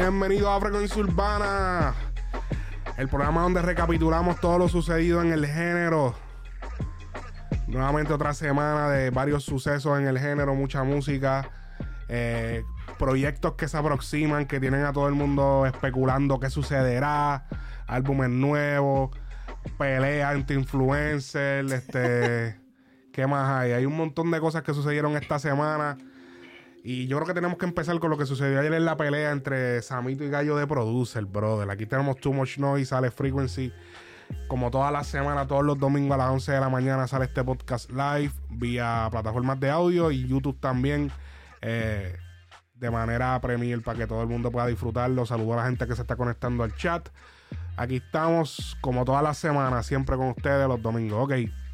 Bienvenido a Frecuencia Urbana, el programa donde recapitulamos todo lo sucedido en el género. Nuevamente otra semana de varios sucesos en el género, mucha música, eh, proyectos que se aproximan, que tienen a todo el mundo especulando qué sucederá, álbumes nuevos, peleas entre influencers, este, ¿qué más hay? Hay un montón de cosas que sucedieron esta semana. Y yo creo que tenemos que empezar con lo que sucedió ayer en la pelea entre Samito y Gallo de Producer, brother. Aquí tenemos Too Much Noise, sale Frequency. Como todas las semanas, todos los domingos a las 11 de la mañana sale este podcast live vía plataformas de audio y YouTube también eh, de manera premier para que todo el mundo pueda disfrutarlo. Saludo a la gente que se está conectando al chat. Aquí estamos como todas las semanas, siempre con ustedes los domingos. Ok.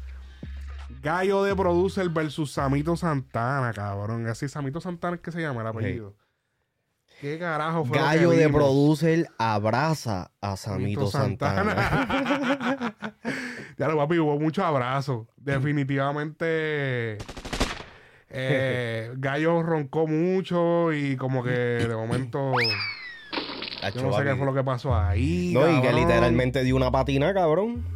Gallo de Producer versus Samito Santana, cabrón. Así Samito Santana es que se llama el apellido. ¿Qué carajo fue lo Gallo de vimos? Producer abraza a Samito Santana. ya lo papi, hubo muchos abrazos. Definitivamente. eh, Gallo roncó mucho y como que de momento. Yo no sé qué fue lo que pasó ahí. No, y que literalmente dio una patina, cabrón.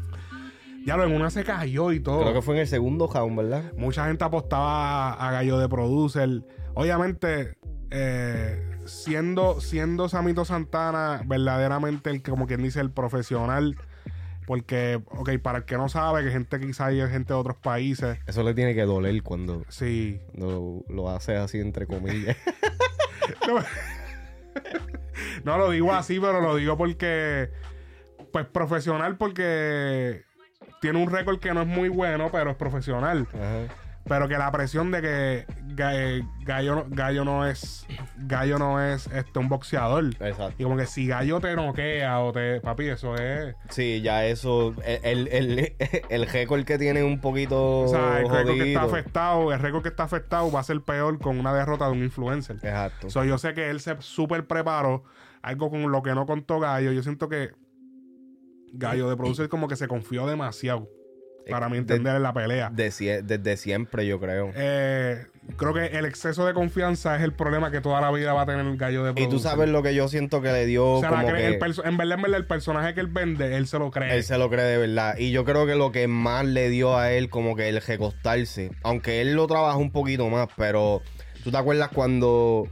Ya lo en una se cayó y todo. Creo que fue en el segundo round, ¿verdad? Mucha gente apostaba a Gallo de Producer. Obviamente, eh, siendo, siendo Samito Santana verdaderamente el como quien dice, el profesional. Porque, ok, para el que no sabe, que gente quizá hay gente de otros países. Eso le tiene que doler cuando Sí. lo, lo hace así, entre comillas. No lo digo así, pero lo digo porque. Pues profesional, porque tiene un récord que no es muy bueno, pero es profesional. Ajá. Pero que la presión de que Ga- Gallo, no- Gallo no es Gallo no es este un boxeador. Exacto. Y como que si Gallo te noquea o te. Papi, eso es. Sí, ya eso. El, el, el, el récord que tiene un poquito. O sea, el récord que está afectado, el récord que está afectado va a ser peor con una derrota de un influencer. Exacto. So, yo sé que él se súper preparó. Algo con lo que no contó Gallo. Yo siento que Gallo de producer como que se confió demasiado. Para mi de- entender en la pelea. De desde siempre, yo creo. Eh, creo que el exceso de confianza es el problema que toda la vida va a tener el gallo de y producer. tú sabes lo que yo siento que le dio O sea, como que... el en verdad, en verdad, el personaje que él vende, él se lo cree. Él se lo cree de verdad. Y yo creo que lo que más le dio a él, como que el recostarse, aunque él lo trabajó un poquito más, pero ¿tú te acuerdas cuando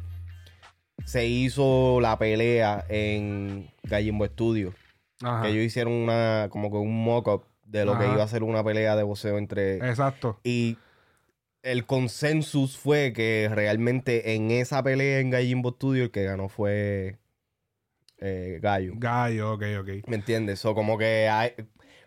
se hizo la pelea en Gallimbo Studio? Ajá. Que ellos hicieron una, como que un mock-up de lo que iba a ser una pelea de boxeo entre. Exacto. Y el consensus fue que realmente en esa pelea en Gallimbo Studio el que ganó fue eh, Gallo. Gallo, ok, ok. ¿Me entiendes? O como que hay,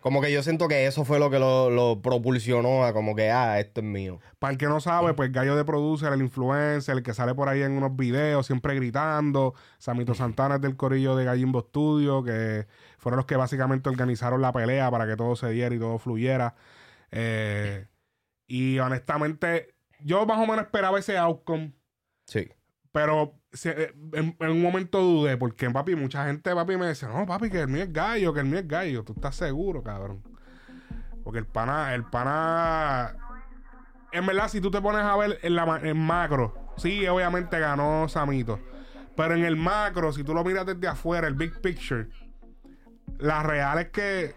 como que yo siento que eso fue lo que lo, lo propulsionó a como que, ah, esto es mío. Para el que no sabe, pues Gallo de Producer, el influencer, el que sale por ahí en unos videos, siempre gritando. Samito Santana es del corillo de Gallimbo Studio, que fueron los que básicamente organizaron la pelea para que todo se diera y todo fluyera. Eh, y honestamente, yo más o menos esperaba ese outcome. Sí. Pero se- eh, en, en un momento dudé, porque papi, mucha gente, papi, me decía, no, papi, que el mío es gallo, que el mío es gallo. ¿Tú estás seguro, cabrón? Porque el pana, el pana. En verdad, si tú te pones a ver en, la, en macro, sí, obviamente ganó Samito. Pero en el macro, si tú lo miras desde afuera, el big picture, la real es que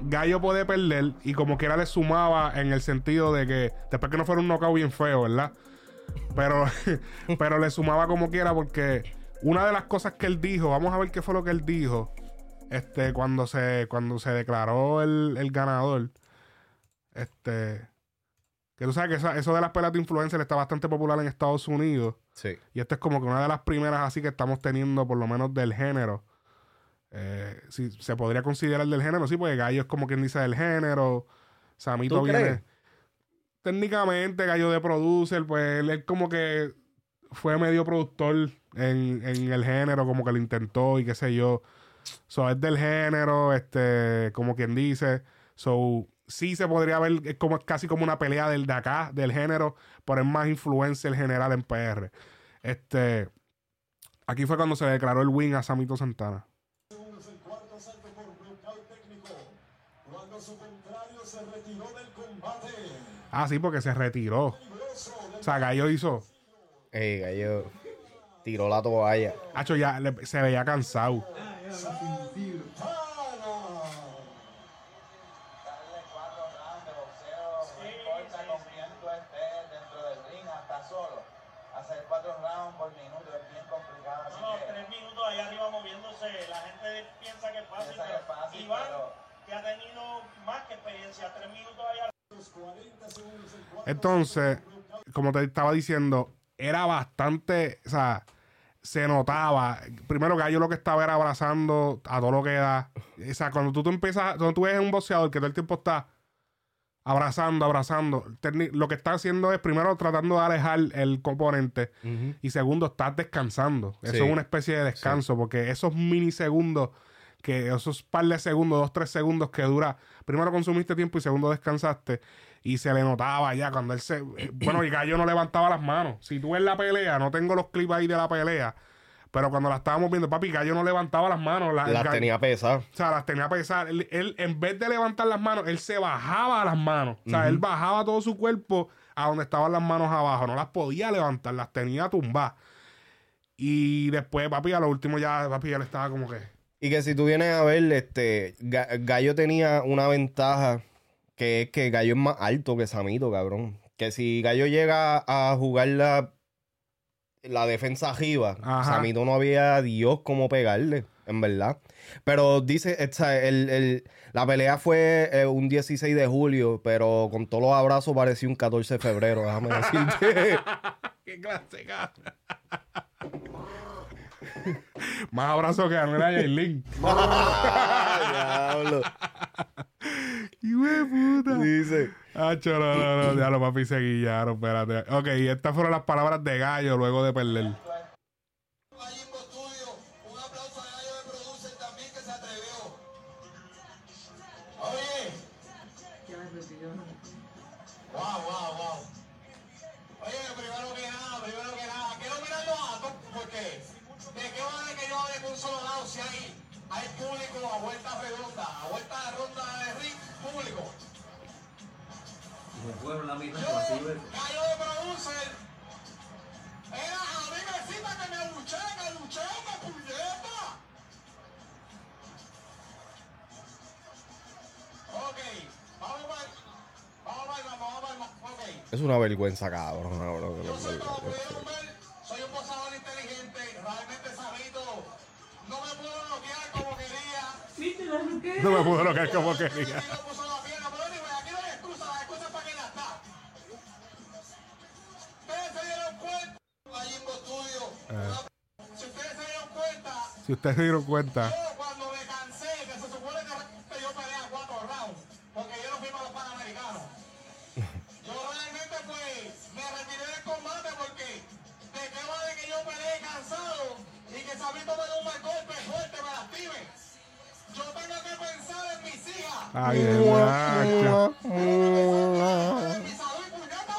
Gallo puede perder y como quiera le sumaba en el sentido de que después que no fuera un knockout bien feo, ¿verdad? Pero, pero le sumaba como quiera porque una de las cosas que él dijo, vamos a ver qué fue lo que él dijo, este, cuando se, cuando se declaró el, el ganador, este, que tú sabes que esa- eso de las peleas de influencer está bastante popular en Estados Unidos. Sí. Y esta es como que una de las primeras así que estamos teniendo, por lo menos del género. Eh, si se podría considerar del género, sí, porque Gallo es como quien dice del género. Samito ¿Tú viene. crees? Técnicamente, Gallo de producer, pues él, él como que fue medio productor en, en el género, como que lo intentó y qué sé yo. So, es del género, este, como quien dice. So, sí se podría ver, es como casi como una pelea del de acá, del género, pero es más influencia el general en PR. Este, aquí fue cuando se declaró el win a Samito Santana. segundos el cuarto asalto por nocaut técnico. Cuando su contrario se retiró del combate. Ah, sí, porque se retiró. O sea, Gallo hizo. Ey, gallo. Tiró la toalla. Hacho, ya le- se veía cansado. darle cuatro rounds de boxeo, no importa con quién tú estés dentro del ring, hasta solo. Hacer cuatro rounds por minuto es bien complicado. Así No, que, tres minutos ahí arriba moviéndose. La gente piensa que es fácil. Piensa que es pero fácil, Iván, pero- que ha tenido más que experiencia, tres minutos ahí arriba. Entonces, como te estaba diciendo, era bastante, o sea, se notaba. Primero Gallo lo que estaba era abrazando a todo lo que da. O sea, cuando tú, tú empiezas, cuando tú ves un boxeador que todo el tiempo está abrazando, abrazando, lo que está haciendo es primero tratando de alejar el componente y segundo, estás descansando. Eso Sí. es una especie de descanso porque esos minisegundos, que esos par de segundos, dos, tres segundos que dura, primero consumiste tiempo y segundo descansaste y se le notaba ya cuando él se... eh, bueno, y Gallo no levantaba las manos. Si tú ves la pelea, no tengo los clips ahí de la pelea, pero cuando la estábamos viendo, papi, Gallo no levantaba las manos. la- Las Gallo- tenía pesadas. o sea, las tenía pesar. Él, él, en vez de levantar las manos, él se bajaba las manos. O sea, él bajaba todo su cuerpo a donde estaban las manos abajo. No las podía levantar, las tenía tumbadas. Y después, papi, a lo último ya, papi, él estaba como que... Y que si tú vienes a ver, este, Ga- Gallo tenía una ventaja que es que Gallo es más alto que Samito, cabrón. Que si Gallo llega a jugar la, la defensa arriba, Ajá. Samito no había Dios cómo pegarle, en verdad. Pero dice, o sea, el- el- la pelea fue eh, un 16 de julio, pero con todos los abrazos parecía un 14 de febrero, déjame decirte. ¡Qué clase, cabrón! Más abrazo que a Yailin. Diablo. ¡Hijo de puta! Dice. Ah, no, no, no, ya lo papi se guillaron, espérate. Ok, estas fueron las palabras de Gallo luego de perder. Redonda, a vuelta de ronda de ring, público. Yo, Gallo de Producer, era a mí me cita que me luché, me luché, me puñeta. Ok, vamos para vamos para vamos para ok. Es una vergüenza, cabrón. cabrón, Yo soy, como pudieron ver, soy un boxeador inteligente, realmente sabito. No me puedo bloquear como quería. No me pudo lograr como quería. no puso la pierna, pero anyway, aquí no hay excusa, las excusas para que las está. Ustedes se dieron cuenta, la Jimbo Studio. Si ustedes se dieron cuenta, Si ustedes se dieron cuenta. yo cuando me cansé, que se supone que yo pelea cuatro rounds, porque yo no fui para los panamericanos. Yo realmente pues me retiré del combate porque de qué vale que yo pelee cansado y que Sabito me dé un mal golpe fuerte, me lastime. Yo tengo que pensar en mis hijas. Ay, de macho. En mi salud y puñeta,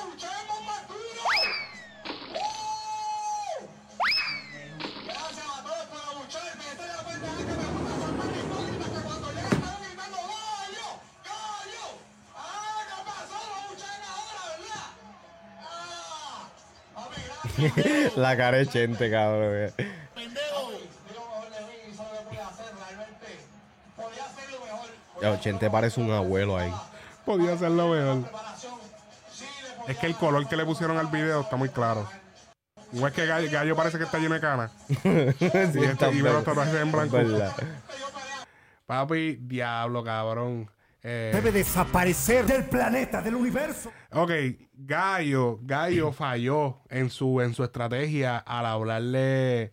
Chente parece un abuelo ahí. Podía hacerlo mejor. Es que el color que le pusieron al video está muy claro. No es que Gallo, Gallo parece que está lleno de canas. Sí, Y, este, y los es tatuajes en blanco. Papi, diablo, cabrón. Eh, Debe desaparecer del planeta, del universo. ok, Gallo, Gallo falló en su, en su estrategia al hablarle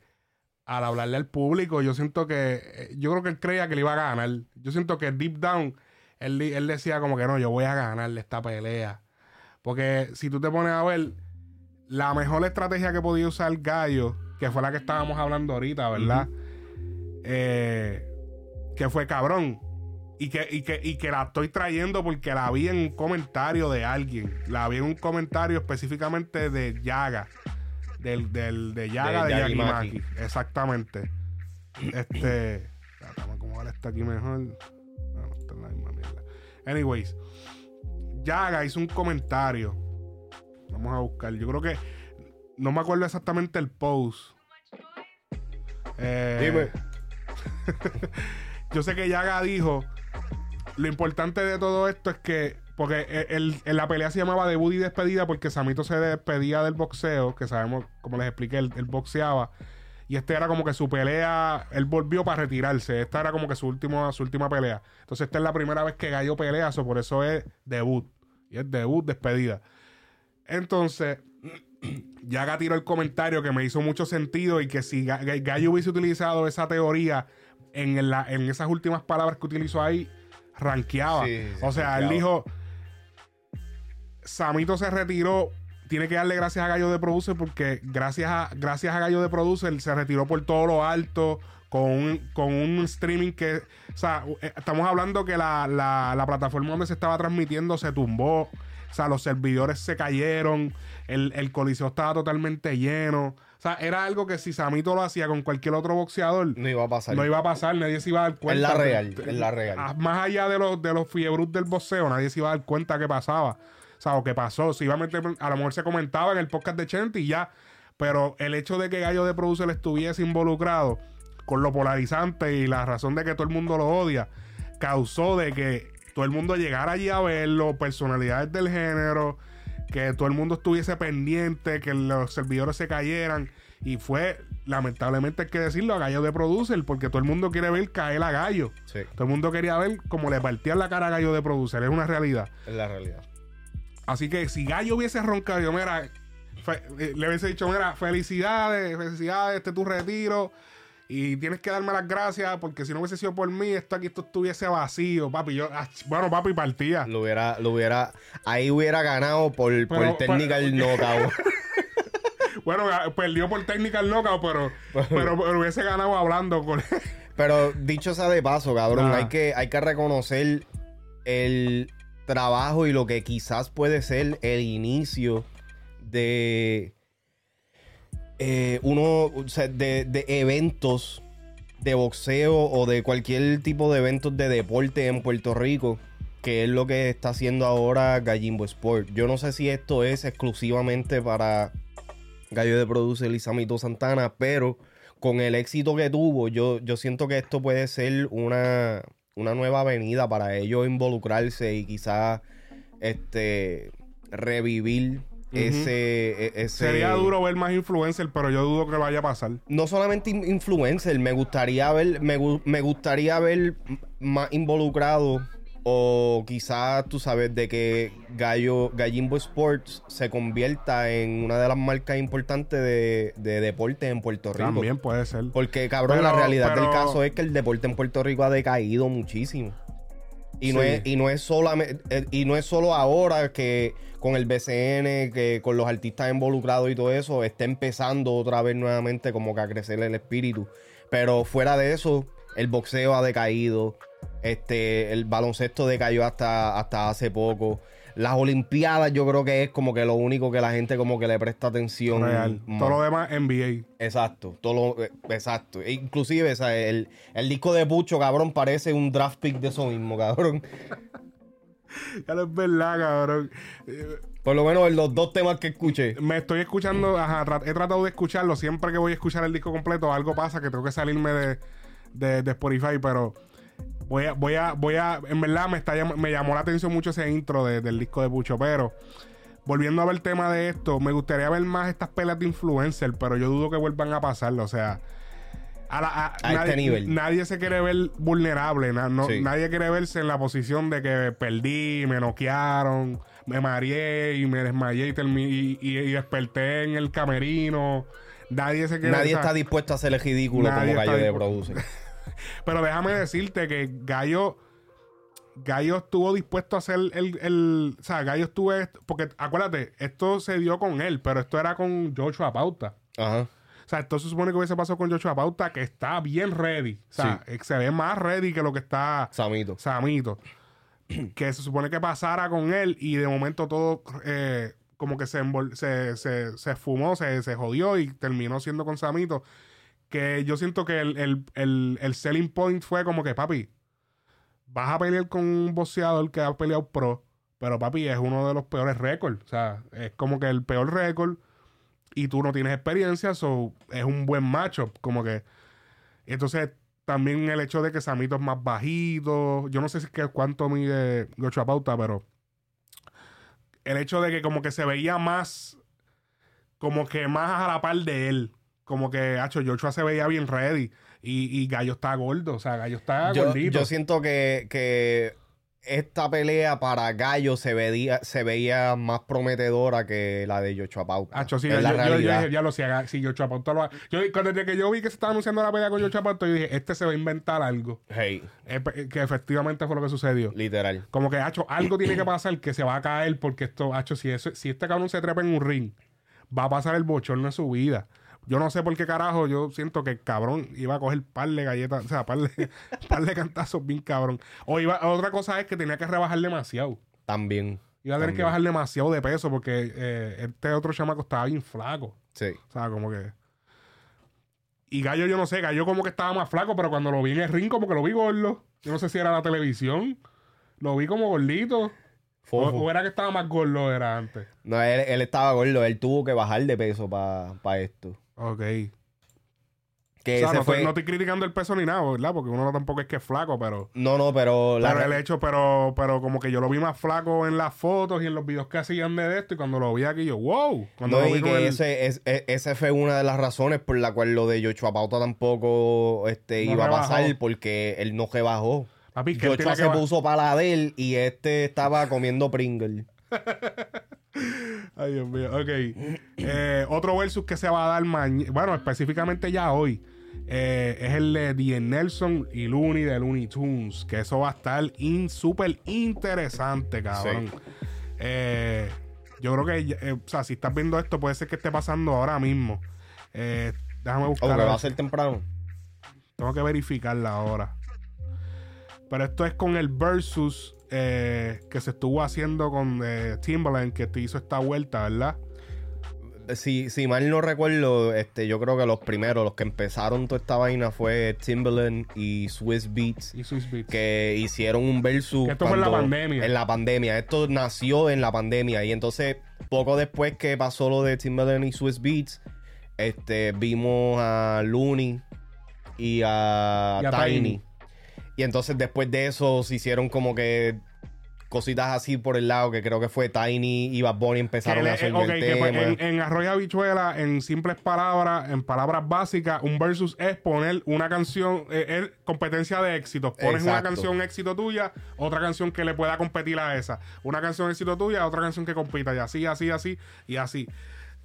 al hablarle al público. Yo siento que eh, yo creo que él creía que le iba a ganar. Yo siento que deep down él, él decía como que no, yo voy a ganarle esta pelea. Porque si tú te pones a ver, la mejor estrategia que podía usar Gallo, que fue la que estábamos hablando ahorita, ¿verdad? Eh, que fue cabrón. Y que, y, que, y que la estoy trayendo porque la vi en un comentario de alguien. La vi en un comentario específicamente de Yaga. Del, del, de Yaga De de, Yagi Yagimaki. Exactamente. Este. A acomodar esto aquí mejor. No, no está en la misma mierda. Anyways. Yaga hizo un comentario. Vamos a buscar. Yo creo que. No me acuerdo exactamente el post. Eh, Dime. yo sé que Yaga dijo, lo importante de todo esto es que, porque el- el- en la pelea se llamaba debut y despedida porque Samito se despedía del boxeo, que sabemos, como les expliqué, él, él boxeaba. Y este era como que su pelea, él volvió para retirarse. Esta era como que su, último, su última pelea. Entonces esta es la primera vez que Gallo pelea, so por eso es debut. Y es debut, despedida. Entonces, Yaga tiró el comentario que me hizo mucho sentido y que si Ga- Ga- Gallo hubiese utilizado esa teoría en, la- en esas últimas palabras que utilizó ahí, ranqueaba. Sí, o sea, él dijo, Samito se retiró, tiene que darle gracias a Gallo de Producer porque gracias a, gracias a Gallo de Producer se retiró por todo lo alto. Con un, con un streaming que, o sea, eh, estamos hablando que la, la- la plataforma donde se estaba transmitiendo se tumbó, o sea, los servidores se cayeron, el, el coliseo estaba totalmente lleno. O sea, era algo que si Samito lo hacía con cualquier otro boxeador, No iba a pasar. no iba a pasar, nadie se iba a dar cuenta. la real, es la real. Ah, Más allá de los, de los fiebrus del boxeo, nadie se iba a dar cuenta que pasaba. O sea, o que pasó. Si iba a meter, a lo mejor se comentaba en el podcast de Chente y ya. Pero el hecho de que Gallo de Producer estuviese involucrado con lo polarizante y la razón de que todo el mundo lo odia, causó de que todo el mundo llegara allí a verlo, personalidades del género, que todo el mundo estuviese pendiente, que los servidores se cayeran. Y fue, lamentablemente hay que decirlo, a Gallo de Producer, porque todo el mundo quiere ver caer a Gallo. Sí, Todo el mundo quería ver cómo le partían la cara a Gallo de Producer, es una realidad. es la realidad. Así que si Gallo hubiese roncado, yo, mira, eh, le hubiese dicho, mira, felicidades, felicidades, este es tu retiro. Y tienes que darme las gracias porque si no hubiese sido por mí, esto aquí esto estuviese vacío, papi. Yo, bueno, papi, partía. Lo hubiera, lo hubiera, ahí hubiera ganado por, por Pero- técnica el knockout. Bueno, perdió por técnica el knockout, pero, pero, pero hubiese ganado hablando con Pero dicho sea de paso, cabrón, Ah. hay que, hay que reconocer el trabajo y lo que quizás puede ser el inicio de eh, uno, de, eventos de boxeo o de cualquier tipo de eventos de deporte en Puerto Rico, que es lo que está haciendo ahora Gallimbo Sport. Yo no sé si esto es exclusivamente para Gallo de Producer y Samito Santana, pero con el éxito que tuvo, yo, yo siento que esto puede ser una, una nueva avenida para ellos involucrarse y quizás este, revivir ese, e- ese... Sería duro ver más influencer, pero yo dudo que vaya a pasar. No solamente in- influencer, me gustaría ver, me, me gustaría ver más involucrado o quizás tú sabes de que Gallo, Gallimbo Sports se convierta en una de las marcas importantes de, de deporte en Puerto Rico. También puede ser. Porque, cabrón, Pero- la realidad del caso es que el deporte en Puerto Rico ha decaído muchísimo. Y no, es, y no es solamente, eh, y no es solo ahora que con el BCN, que con los artistas involucrados y todo eso, está empezando otra vez nuevamente como que a crecer el espíritu. Pero fuera de eso, el boxeo ha decaído. Este, el baloncesto decayó hasta, hasta hace poco. Las Olimpiadas, yo creo que es como que lo único que la gente como que le presta atención. Real. Todo lo demás, NBA. Exacto, todo lo, eh, exacto. E Inclusive, o sea, el, el disco de Pucho, cabrón, parece un draft pick de eso mismo, cabrón. Ya no es verdad, cabrón. Eh, Por lo menos en los dos temas que escuché. Me estoy escuchando, ajá, he tratado de escucharlo. Siempre que voy a escuchar el disco completo, algo pasa que tengo que salirme de, de, de Spotify, pero voy a, voy a, voy a, en verdad me está me llamó la atención mucho ese intro de- del disco de Pucho, pero volviendo a ver el tema de esto, me gustaría ver más estas peleas de influencer, pero yo dudo que vuelvan a pasarlo, o sea. A, la- a- A este nivel. nadie se quiere ver vulnerable, na- no- Sí. nadie quiere verse en la posición de que perdí, me noquearon, me mareé y me desmayé y, y, y- y desperté en el camerino. Nadie se quiere Nadie está dispuesto a ser el ridículo Nadie como Gallo de. Produce. Pero déjame decirte que Gallo. Gallo estuvo dispuesto a hacer el, el- O sea, Gallo estuvo. est- Porque acuérdate, esto se dio con él, pero esto era con Joshua Pauta. Ajá. O sea, esto se supone que hubiese pasado con Joshua Pauta, que está bien ready. O sea, se ve más ready que lo que está Samito. Samito. que se supone que pasara con él y de momento todo eh, como que se, se, se, se fumó, se, se jodió y terminó siendo con Samito. Que yo siento que el, el, el, el selling point fue como que, papi, vas a pelear con un boxeador que ha peleado pro, pero papi es uno de los peores récords. O sea, es como que el peor récord y tú no tienes experiencia, so es un buen matchup. Como que Entonces, también el hecho de que Samito es más bajito. Yo no sé si es que cuánto mide Gocho Pauta, pero el hecho de que como que se veía más, como que más a la par de él. Como que, hacho, Joshua se veía bien ready. Y, y Gallo está gordo. O sea, Gallo está Yo, gordito. yo siento que, que esta pelea para Gallo se veía, se veía más prometedora que la de Yocho Pauta. Hacho, sí, yo, la yo- yo ya lo sé, si Joshua Pauta lo yo, cuando desde que yo vi que se estaba anunciando la pelea con Joshua Pauta, yo dije, este se va a inventar algo. Hey, Eh, que efectivamente fue lo que sucedió. literal. Como que, hacho, algo tiene que pasar que se va a caer porque esto, hacho, si, eso, si este cabrón se trepa en un ring, va a pasar el bochorno de su vida. Yo no sé por qué carajo, yo siento que el cabrón iba a coger par de galletas, o sea, par de, par de cantazos bien cabrón. O iba, otra cosa es que tenía que rebajar demasiado. También. Iba a tener que bajar demasiado de peso porque eh, este otro chamaco estaba bien flaco. Sí. O sea, como que. Y Gallo, yo no sé, Gallo como que estaba más flaco, pero cuando lo vi en el ring, como que lo vi gordo. Yo no sé si era la televisión. Lo vi como gordito. O, o era que estaba más gordo era antes. No, él, él estaba gordo. Él tuvo que bajar de peso para esto. Ok. Que o sea, no, fue... estoy, no estoy criticando el peso ni nada, ¿verdad? Porque uno tampoco es que es flaco, pero. No, no, pero... La... Pero el hecho, pero, pero como que yo lo vi más flaco en las fotos y en los videos que hacían de esto. Y cuando lo vi aquí, yo, wow. Cuando No, lo vi y que el- ese, es, ese fue una de las razones por la cual lo de Yocho Pauta tampoco este, No iba a pasar, porque él no rebajó. Papi, que él Yocho tiene que se puso para la de él y este estaba comiendo Pringle. Ay, Dios mío. Ok. Eh, otro versus que se va a dar mañana. Bueno, específicamente ya hoy. eh, es el de Die Nelson y Looney de Looney Tunes. Que eso va a estar in, súper interesante, cabrón. Eh, yo creo que, o sea, si estás viendo esto, puede ser que esté pasando ahora mismo. Déjame buscar. que va a ser temprano. Tengo que verificarla ahora. Pero esto es con el versus eh, que se estuvo haciendo con eh, Timbaland, que te hizo esta vuelta, ¿verdad? Si, si mal no recuerdo, este, yo creo que los primeros, los que empezaron toda esta vaina fue Timbaland y Swiss Beats. Y Swiss Beats. que hicieron un versus. Esto fue en la pandemia. En la pandemia. Esto nació en la pandemia. Y entonces, poco después que pasó lo de Timbaland y Swiss Beats, este, vimos a Looney y a, Y a Tiny. Tiny. Y entonces, después de eso, se hicieron como que cositas así por el lado, que creo que fue Tiny y Bad Bunny empezaron Que a hacer eh, el tema. en, en Arroyo Habichuela, en simples palabras, en palabras básicas, un versus es poner una canción, eh, es competencia de éxitos. Pones una canción éxito tuya, otra canción que le pueda competir a esa. Una canción éxito tuya, otra canción que compita. Y así, así, así, y así.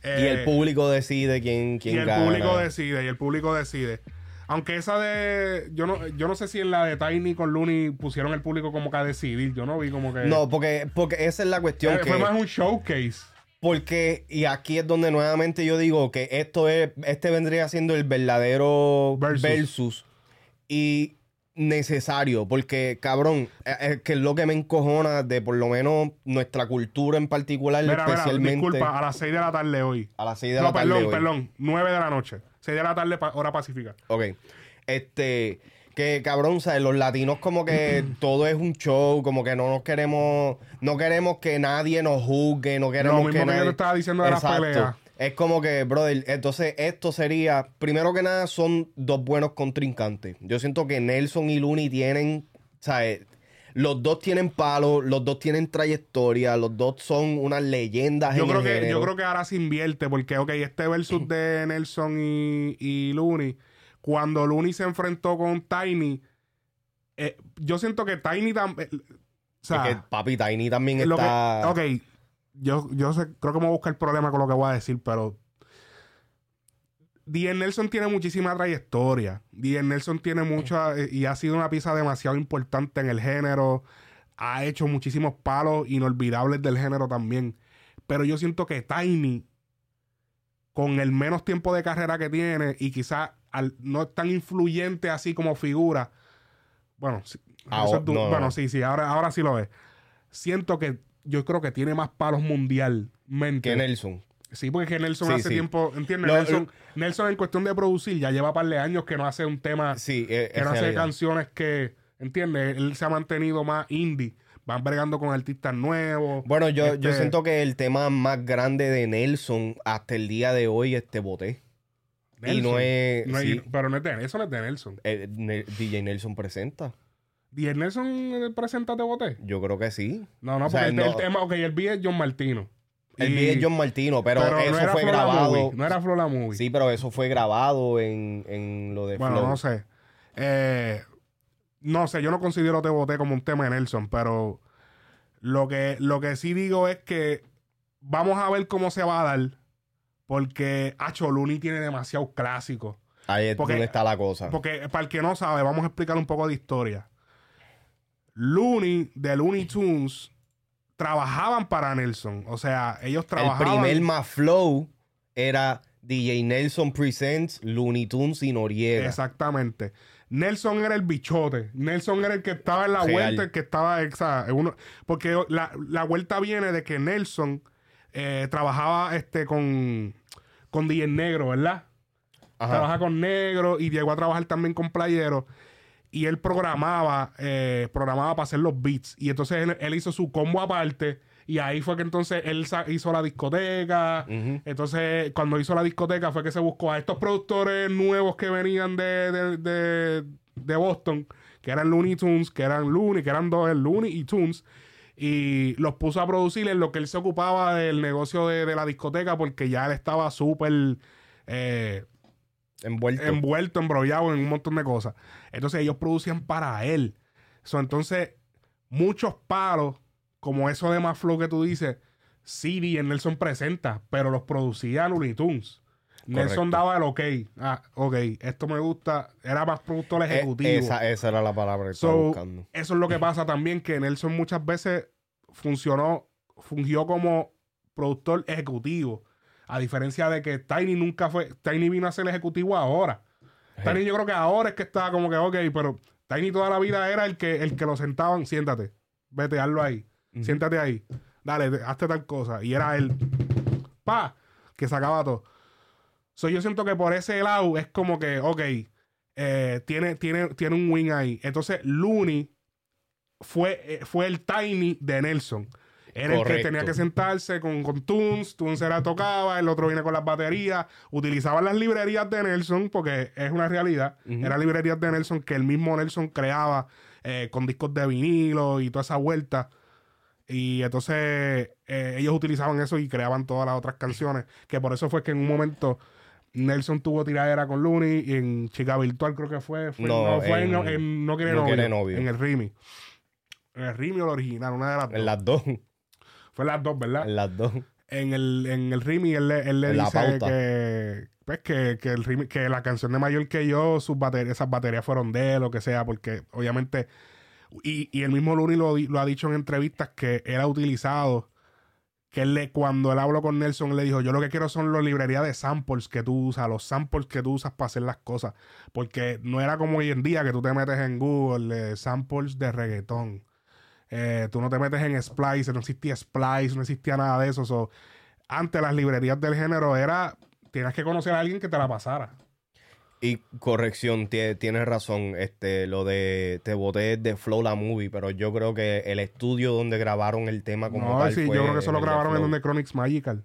y Eh, el público decide quién, quién y el gana. público decide, y el público decide. Aunque esa de. Yo no, yo no sé si en la de Tiny con Looney pusieron el público como que a decidir. Yo no vi como que. No, porque, porque esa es la cuestión. Eh, que fue más un showcase. Porque, y aquí es donde nuevamente yo digo que esto es, este vendría siendo el verdadero Versus. versus, y necesario, porque cabrón, eh, es que es lo que me encojona de por lo menos nuestra cultura en particular, Mira, mira, especialmente disculpa, a las 6 de la tarde hoy. a las 6 de no, la tarde. perdón, hoy. perdón. 9 de la noche. 6 de la tarde, pa- hora pacífica. Ok. Este, que cabrón, ¿sabes? Los latinos como que todo es un show, como que no nos queremos, no queremos que nadie nos juzgue, no queremos mismo que que yo nadie... te estaba diciendo de las peleas. Es como que, brother, entonces esto sería, primero que nada, son dos buenos contrincantes. Yo siento que Nelson y Looney tienen, ¿sabes? Los dos tienen palo, los dos tienen trayectoria, los dos son unas leyendas Yo en creo, el que, género. yo creo que ahora se invierte porque, ok, este versus de Nelson y, y Looney, cuando Looney se enfrentó con Tiny, eh, yo siento que Tiny también... O sea, Es que papi Tiny también lo que- está... ok, yo, yo sé- creo que me voy a buscar el problema con lo que voy a decir, pero D.N. Nelson tiene muchísima trayectoria. D.N. Nelson tiene mucha eh, y ha sido una pieza demasiado importante en el género. Ha hecho muchísimos palos inolvidables del género también. Pero yo siento que Tiny, con el menos tiempo de carrera que tiene y quizás no es tan influyente así como figura. Bueno, sí, Ah, eso es no. bueno, sí, sí, ahora, ahora sí lo es. Siento que yo creo que tiene más palos mundialmente. Que Nelson. Sí, porque Nelson Sí, hace sí. tiempo, ¿entiendes? Lo- Nelson, Nelson en cuestión de producir ya lleva un par de años que no hace un tema, Sí, eh, que no hace realidad. canciones que, ¿entiendes? Él se ha mantenido más indie. Van bregando con artistas nuevos. Bueno, yo, yo Este- siento que el tema más grande de Nelson hasta el día de hoy es Te Boté. Y no es. No sí, Pero no es de Nelson, es de Nelson. eh, DJ Nelson presenta. ¿Y el Nelson presenta Te Boté? Yo creo que sí. No, no, O sea, porque el, no- el tema, ok, el beat es John Martino. El video es John Martino, pero, pero eso no fue grabado. Movie, no era Flow la Movie. Sí, pero eso fue grabado en, en lo de Bueno, Flow. no sé. Eh, no sé, yo no considero Te Boté como un tema de Nelson, pero lo que, lo que sí digo es que vamos a ver cómo se va a dar, porque Acho Looney tiene demasiados clásicos. Ahí es porque- donde está la cosa. Porque para el que no sabe, vamos a explicar un poco de historia. Looney de Looney Tunes trabajaban para Nelson. O sea, ellos el trabajaban. primer más flow era DJ Nelson Presents Looney Tunes y Noriega. Exactamente. Nelson era el bichote. Nelson era el que estaba en la Real. vuelta, el que estaba. exa- uno- porque la, la vuelta viene de que Nelson eh, trabajaba este con, con DJ Negro, ¿verdad? Ajá. Trabaja con Negro y llegó a trabajar también con Playero. Y él programaba, eh, programaba para hacer los beats. Y entonces él, él hizo su combo aparte. Y ahí fue que entonces él hizo la discoteca. Entonces, cuando hizo la discoteca, fue que se buscó a estos productores nuevos que venían de, de, de- de Boston, que eran Looney Tunes, que eran Looney, que eran dos, el Looney y Tunes. Y los puso a producir en lo que él se ocupaba del negocio de, de la discoteca, porque ya él estaba súper. eh, Envuelto. envuelto, embrollado en un montón de cosas. Entonces ellos producían para él. So, entonces, muchos palos, como eso de más flow que tú dices, sí, DJ Nelson presenta, pero los producía Looney Tunes. Nelson daba el ok. Ah, ok, esto me gusta. Era más productor Eh, ejecutivo. esa, esa era la palabra que estaba buscando. eso es lo que pasa también, que Nelson muchas veces funcionó, fungió como productor ejecutivo. A diferencia de que Tiny nunca fue, Tiny vino a ser ejecutivo ahora. Tiny yo creo que ahora es que está como que, ok, pero Tiny toda la vida era el que, el que lo sentaban, siéntate, vete, hazlo ahí, siéntate ahí, dale, te- hazte tal cosa. Y era él, pa, que sacaba todo. So, yo siento que por ese lado es como que, ok, eh, tiene, tiene, tiene un win ahí. Entonces, Looney fue, eh, fue el Tiny de Nelson. Era el que tenía que sentarse con, con Tunes, Tunes era tocaba, el otro viene con las baterías, utilizaban las librerías de Nelson, porque es una realidad, eran librerías de Nelson que el mismo Nelson creaba eh, con discos de vinilo y toda esa vuelta. Y entonces eh, ellos utilizaban eso y creaban todas las otras canciones, que por eso fue que en un momento Nelson tuvo tiradera con Looney y en Chica Virtual creo que fue, fue- No, no, fue en, en en No Quiere No Novio, Novio. en el Rimi. En el Rimi o el original, una de las dos. En las dos. Fue las dos, ¿verdad? En las dos. En el, en el Rimi él, le- él le dice que, pues, que, que, el que la canción de Mayor que yo, sus baterías, esas baterías fueron de él, lo que sea, porque obviamente, y, y el mismo lo, di- lo ha dicho en entrevistas que él ha utilizado, que él le, cuando él habló con Nelson, él le dijo, yo lo que quiero son las librerías de samples que tú usas, los samples que tú usas para hacer las cosas, porque no era como hoy en día que tú te metes en Google, eh, samples de reggaetón. Eh, tú no te metes en Splice, no existía Splice, no existía nada de eso. so, antes las librerías del género era, tienes que conocer a alguien que te la pasara. Y corrección, tie- tienes razón. Este, lo de te boté de Flow la movie, pero yo creo que el estudio donde grabaron el tema como No, tal sí, fue yo creo que eso lo grabaron en donde Chronix Magical.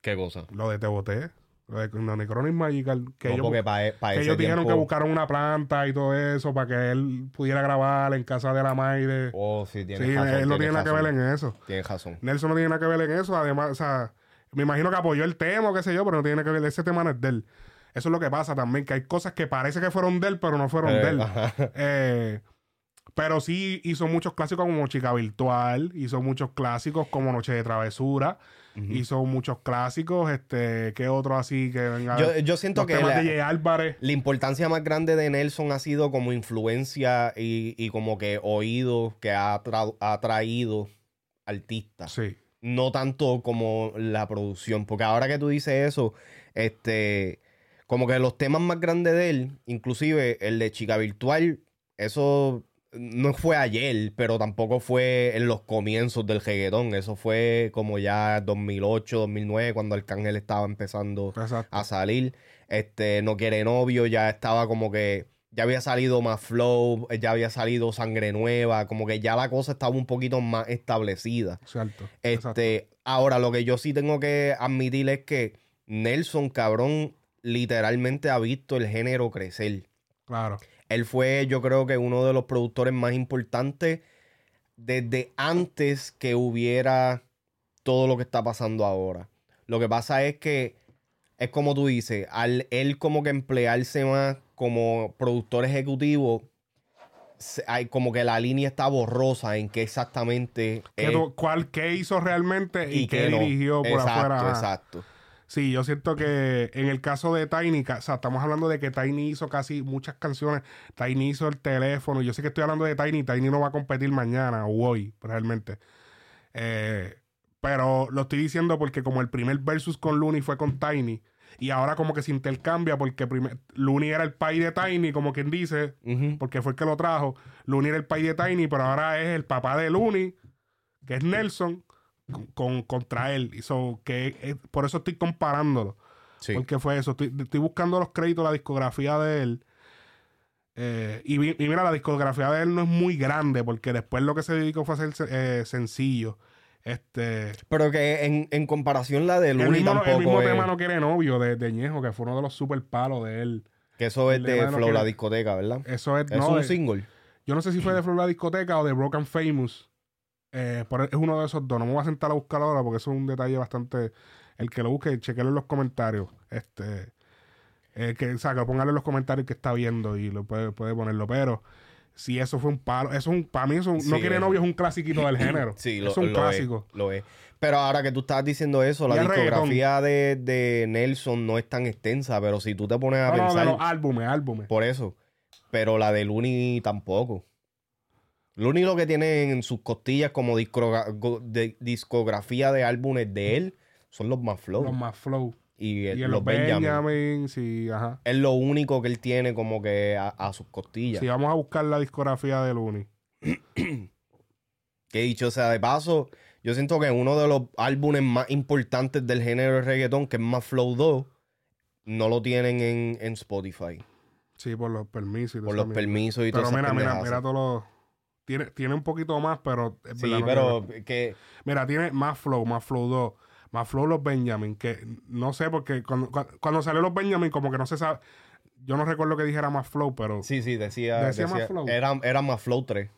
¿Qué cosa? Lo de Te Boté. De donde Chronix Magical. Que No, ellos, porque para que ellos dijeron que buscaron una planta y todo eso para que él pudiera grabar en casa de la Maide. Oh, sí, tienes sí, razón. él no tiene nada que ver en eso. Tienes razón. Nelson no tiene nada que ver en eso. Además, o sea, me imagino que apoyó el tema o qué sé yo, pero no tiene nada que ver. Ese tema no es de él. Eso es lo que pasa también, que hay cosas que parece que fueron de él, pero no fueron Eh, de él. ajá. Eh, pero sí hizo muchos clásicos como Chica Virtual, hizo muchos clásicos como Noche de Travesura, hizo muchos clásicos, este, ¿qué otro así que venga? Yo, yo siento que la, de Álvarez. la importancia más grande de Nelson ha sido como influencia y, y como que oído que ha, tra- ha traído artistas. Sí. no tanto como la producción. Porque ahora que tú dices eso, este, como que los temas más grandes de él, inclusive el de Chica Virtual, eso no fue ayer, pero tampoco fue en los comienzos del reggaetón. Eso fue como ya 2008, 2009, cuando Arcángel estaba empezando Exacto. a salir. Este, No Quiere Novio, ya estaba como que. Ya había salido más flow, ya había salido sangre nueva, como que ya la cosa estaba un poquito más establecida. Cierto. exacto. Este, ahora lo que yo sí tengo que admitir es que Nelson, cabrón, literalmente ha visto el género crecer. Claro. Él fue, yo creo que uno de los productores más importantes desde antes que hubiera todo lo que está pasando ahora. Lo que pasa es que es como tú dices, al él como que emplearse más como productor ejecutivo, hay como que la línea está borrosa en qué exactamente ¿Qué, es cuál, ¿Qué hizo realmente y, qué qué no. dirigió por exacto, afuera? Exacto. Sí, yo siento que en el caso de Tiny, o sea, estamos hablando de que Tiny hizo casi muchas canciones. Tiny hizo el teléfono. Yo sé que estoy hablando de Tiny. Tiny no va a competir mañana o hoy, realmente. Eh, pero lo estoy diciendo porque como el primer versus con Looney fue con Tiny. Y ahora como que se intercambia porque primer, Looney era el pai de Tiny, como quien dice, porque fue el que lo trajo. Looney era el pai de Tiny, pero ahora es el papá de Looney, que es Nelson, con, con- contra él. So, que es- por eso estoy comparándolo. Sí. Porque fue eso. Estoy, estoy buscando los créditos, la discografía de él. Eh, y, mira, la discografía de él no es muy grande, porque después lo que se dedicó fue a hacer eh, sencillo. Este. Pero que en, en comparación la de El Looney mismo, tampoco el mismo es- tema no quiere novio de, de Ñejo, que fue uno de los super palos de él. Que eso es el de no Flow La Discoteca, ¿verdad? Eso es, Es no, un de- single. Yo no sé si fue de Flor la discoteca o de Broken Famous. Eh, es uno de esos dos. No me voy a sentar a buscarlo ahora porque eso es un detalle bastante. El que lo busque, chequelo en los comentarios. Este. eh, que, o sea, que póngale en los comentarios que está viendo y lo puede, puede ponerlo. Pero si eso fue un palo. Eso es un. Para mí, eso, No Sí, quiere novio es un clasiquito del género. Sí, lo, es un lo clásico. Es, lo es. Pero ahora que tú estás diciendo eso, la discografía de, de Nelson no es tan extensa, pero si tú te pones a No, no, de pensar los álbumes, álbumes. por eso, pero la de Looney tampoco. Lo que tiene en sus costillas como de- discografía de álbumes de él son los más flow. Los más flow. y el- Y los Benjamin. Benjamin, sí, ajá. Es lo único que él tiene como que a, a sus costillas. Si vamos a buscar la discografía de Looney. Que dicho sea de paso, yo siento que uno de los álbumes más importantes del género de reggaetón, que es más Flow 2, no lo tienen en, en Spotify. Sí, por los permisos y Por los permisos y Pero todo mira, mira, mira todos los. Tiene, tiene un poquito más, pero. es Sí, verdad, no pero tiene- que Mira, tiene más flow, más flow 2, más flow los Benjamin, que no sé, porque cuando, cu- cuando salió los Benjamin, como que no se sabe. Yo no recuerdo que dijera más flow, pero. sí, sí, decía, Decía decía- más Flow. Era, era más Flow 3.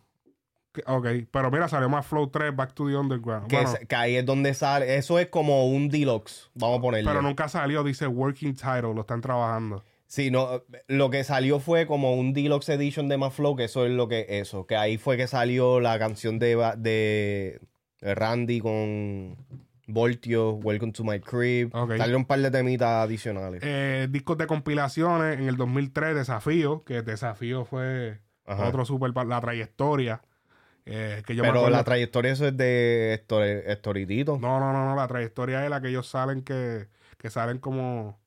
que- ok, pero mira, salió más flow 3, Back to the Underground. Que, Bueno, es- que ahí es donde sale. Eso es como un deluxe. Vamos a ponerle. pero nunca salió, dice Working Title, lo están trabajando. Sí, no, lo que salió fue como un deluxe edition de más Flow, que eso es lo que eso. Que ahí fue que salió la canción de, de Randy con Voltio, Welcome to My Crib. Ok. Salieron un par de temitas adicionales. Eh, discos de compilaciones en el 2003, Desafío, que Desafío fue Ajá. otro super. La trayectoria. eh, que yo me Pero la trayectoria eso es de Storytito. No, no, no, no, la trayectoria es la que ellos salen que, que salen como.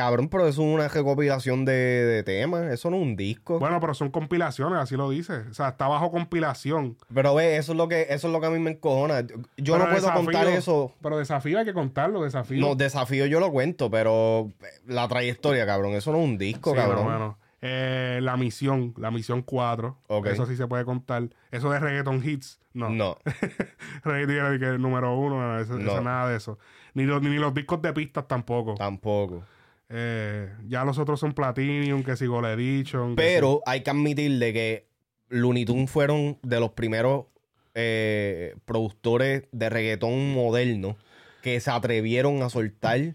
Cabrón, pero eso es una recopilación de, de temas. Eso no es un disco. Bueno, pero son compilaciones, así lo dice. O sea, está bajo compilación. Pero ve, eso es lo que, eso es lo que a mí me encojona. Yo Pero no puedo Desafío- contar eso. Pero desafío hay que contarlo, desafío. No, desafío yo lo cuento, pero la trayectoria, cabrón, eso no es un disco, Sí, cabrón. no, bueno. Eh, la misión, la misión 4. Ok. Eso sí se puede contar. Eso de reggaeton hits, no. No. reggaeton que número uno, no, eso, No. eso nada de eso. Ni los, ni los discos de pistas tampoco. Tampoco. Eh, ya los otros son Platinum, que si Gold Edition. que Pero hay que admitirle que Looney Tunes fueron de los primeros eh, productores de reggaetón moderno que se atrevieron a soltar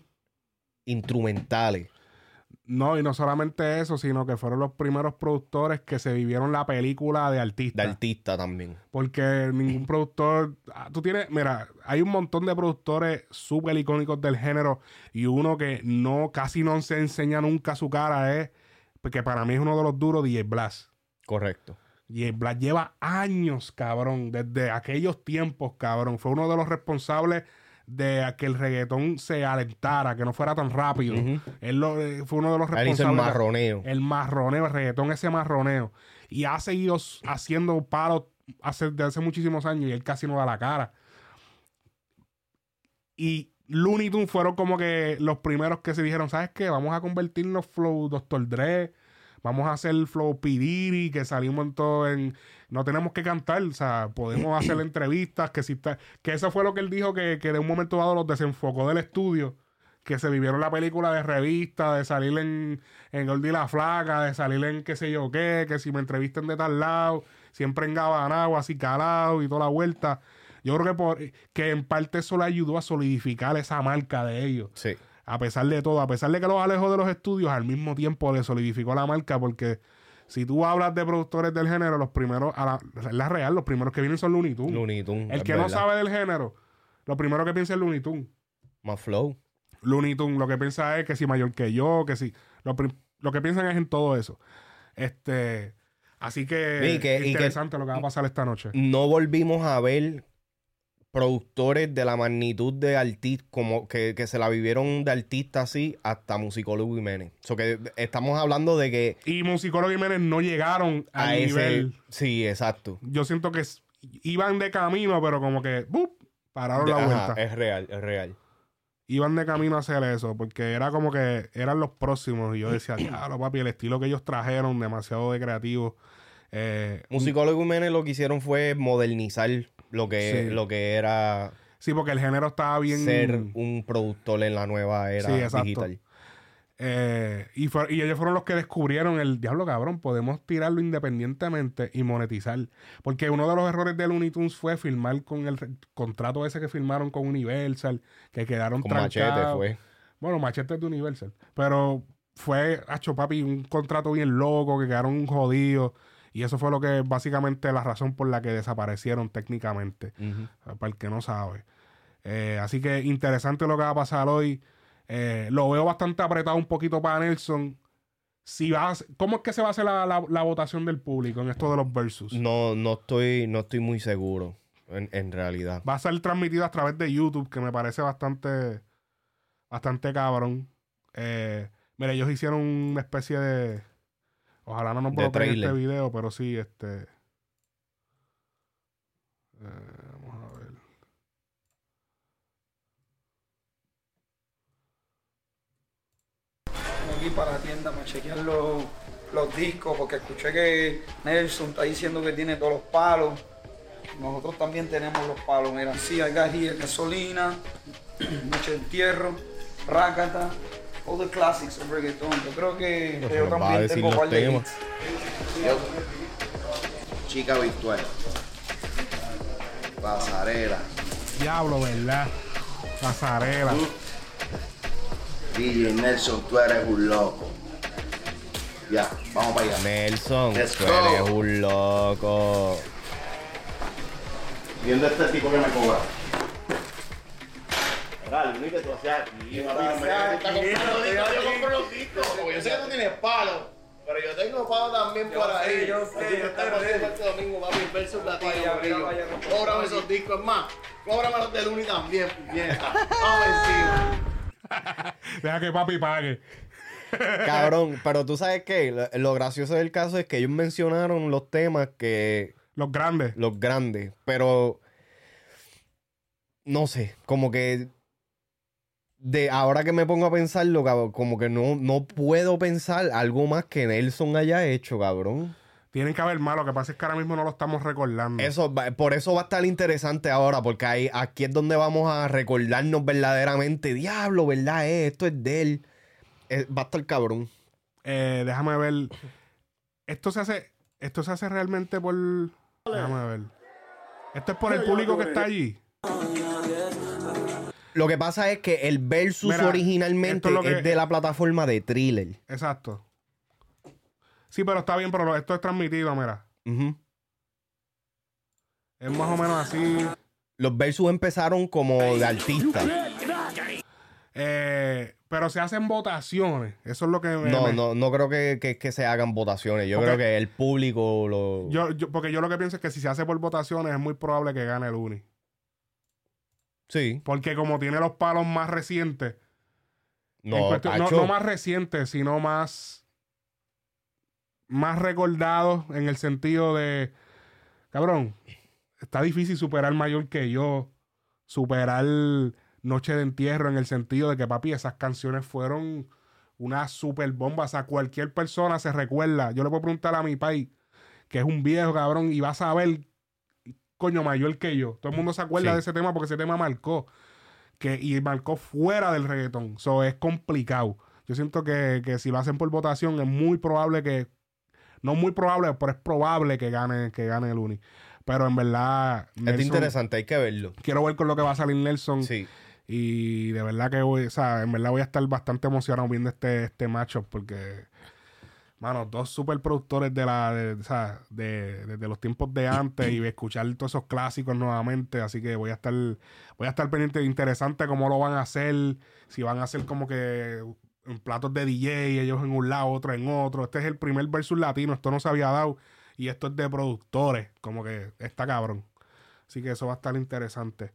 instrumentales. No, y no solamente eso, sino que fueron los primeros productores que se vivieron la película de artista. De artista también. Porque ningún productor. ah, Tú tienes. Mira, hay un montón de productores súper icónicos del género. Y uno que no, casi no se enseña nunca su cara es. Porque para mí es uno de los duros, DJ Blast. Correcto. DJ Blast lleva años, cabrón. Desde aquellos tiempos, cabrón. Fue uno de los responsables de que el reggaetón se alentara, que no fuera tan rápido. Él lo- eh, fue uno de los Él responsables. hizo el marroneo. el marroneo, el reggaetón, ese marroneo. Y ha seguido haciendo palos hace, de hace muchísimos años y él casi no da la cara. Y Looney Tunes fueron como que los primeros que se dijeron, ¿sabes qué? Vamos a convertirnos flow Dr. Dre, vamos a hacer flow P. Diddy, que salimos en todo en... No tenemos que cantar, o sea, podemos hacer entrevistas, que si está... Que eso fue lo que él dijo, que, que de un momento dado los desenfocó del estudio, que se vivieron la película de revista, de salir en, en Gordy la Flaca, de salir en qué sé yo qué, que si me entrevisten de tal lado, siempre en Gabanagua, así calado y toda la vuelta. Yo creo que, por, que en parte eso le ayudó a solidificar esa marca de ellos. Sí. A pesar de todo, a pesar de que los alejó de los estudios, al mismo tiempo le solidificó la marca porque si tú hablas de productores del género, los primeros, a la, la real, los primeros que vienen son Looney Tunes. Looney Tunes, El que no sabe del género, lo primero que piensa es Looney Tunes. Más flow. Looney Tunes lo que piensa es que si mayor que yo, que si. Lo, lo que piensan es en todo eso. Este. Así que, Y que- y que- interesante lo que va a pasar esta noche. No volvimos a ver productores de la magnitud de artistas, como que, que se la vivieron de artista así hasta musicólogo Jiménez. So que estamos hablando de que Y Musicólogo Jiménez no llegaron al a ese. nivel. Sí, exacto. Yo siento que iban de camino, pero como que. ¡bup! pararon De- la ajá, vuelta. es real, es real. Iban de camino a hacer eso, porque era como que eran los próximos. Y yo decía, claro, papi, el estilo que ellos trajeron, demasiado de creativo. Eh, Musicólogo Jiménez lo que hicieron fue modernizar lo que, Sí. lo que era sí, porque el género estaba bien. ser un productor en la nueva era Sí, digital. Eh, y, fue- y ellos fueron los que descubrieron el diablo cabrón, podemos tirarlo independientemente y monetizar. Porque uno de los errores de Looney Tunes fue firmar con el contrato ese que firmaron con Universal, que quedaron Con machete fue. Bueno, machete de Universal. Pero fue, hacho papi, un contrato bien loco, que quedaron jodidos. Y eso fue lo que básicamente la razón por la que desaparecieron técnicamente. Ujú. Para el que no sabe. Eh, así que interesante lo que va a pasar hoy. Eh, lo veo bastante apretado un poquito para Nelson. Si va a- ¿Cómo es que se va a hacer la, la- la votación del público en esto de los versus? No, no estoy, no estoy muy seguro, en, en realidad. Va a ser transmitido a través de YouTube, que me parece bastante, bastante cabrón. Eh, mira, ellos hicieron una especie de. Ojalá no nos bloqueen trailer. este video, pero sí, este. eh, vamos a ver. aquí para la tienda para chequear los, los discos, porque escuché que Nelson está diciendo que tiene todos los palos. Nosotros también tenemos los palos. Mira, sí, got here gasolina, Noche de Entierro, Rácata, all the classics of reggaeton. Yo creo que, yo también tengo un par de hits. Chica virtual. Pasarela. Diablo, ¿verdad? Pasarela. DJ Nelson, tú eres un loco. Ya, vamos para allá. Nelson, Let's tú go. eres un loco. Viendo este tipo que me cobra. Dale, tú hacías aquí. Yo compro los discos. Porque yo sé que tú tienes palos. Pero yo tengo palos también por ahí. yo sé, yo sé. haciendo este domingo, papi, versus latino, Vaya, corillo. vaya, vaya. Cóbrame esos discos, es más. Cóbrame los de Luni también, puñeta. Vamos encima. Deja que papi pague. Cabrón, pero tú sabes qué, lo, lo gracioso del caso es que ellos mencionaron los temas que Los grandes. los grandes, pero no sé, como que de ahora que me pongo a pensarlo, cabrón, como que no, no puedo pensar algo más que Nelson haya hecho, cabrón. Tienen que haber más. Lo que pasa es que ahora mismo no lo estamos recordando. Eso, va- por eso va a estar interesante ahora, porque ahí, aquí es donde vamos a recordarnos verdaderamente, diablo, ¿verdad? Eh, esto es de él. Eh, va a estar cabrón. Eh, déjame ver. Esto se hace. Esto se hace realmente por. Déjame ver. Esto es por el público que está allí. Lo que pasa es que el versus Mira, originalmente es de la plataforma de thriller. Exacto. Sí, pero está bien, pero esto es transmitido, mira. Ujú. Es más o menos así. Los versus empezaron como de artista. Eh, pero se hacen votaciones. Eso es lo que me. No, me- no, no creo que, que- que se hagan votaciones. Yo creo que el público lo. Yo, yo- porque yo lo que pienso es que si se hace por votaciones es muy probable que gane el Uni. Sí. Porque como tiene los palos más recientes. en No, cuestión- no, tacho. no más recientes, sino más. Más recordados en el sentido de. Cabrón, está difícil superar mayor que yo. Superar Noche de Entierro en el sentido de que, papi, esas canciones fueron una super bomba. O sea, cualquier persona se recuerda. Yo le puedo preguntar a mi país, que es un viejo, cabrón, y va a saber, coño, mayor que yo. Todo el mundo se acuerda Sí. de ese tema porque ese tema marcó. que, y marcó fuera del reggaetón. So es complicado. Yo siento que, que si lo hacen por votación es muy probable que, no muy probable, pero es probable que gane, que gane el Uni. Pero en verdad, Es Nelson- interesante, hay que verlo. quiero ver con lo que va a salir Nelson. Sí. Y de verdad que voy, o sea, en verdad voy a estar bastante emocionado viendo este, este matchup porque, mano, dos superproductores de la, de, de, de- de los tiempos de antes y escuchar todos esos clásicos nuevamente. Así que voy a estar, voy a estar pendiente, interesante cómo lo van a hacer, si van a hacer como que platos de DJ, ellos en un lado, otro en otro. Este es el primer versus latino, esto no se había dado. Y esto es de productores, como que está cabrón. Así que eso va a estar interesante.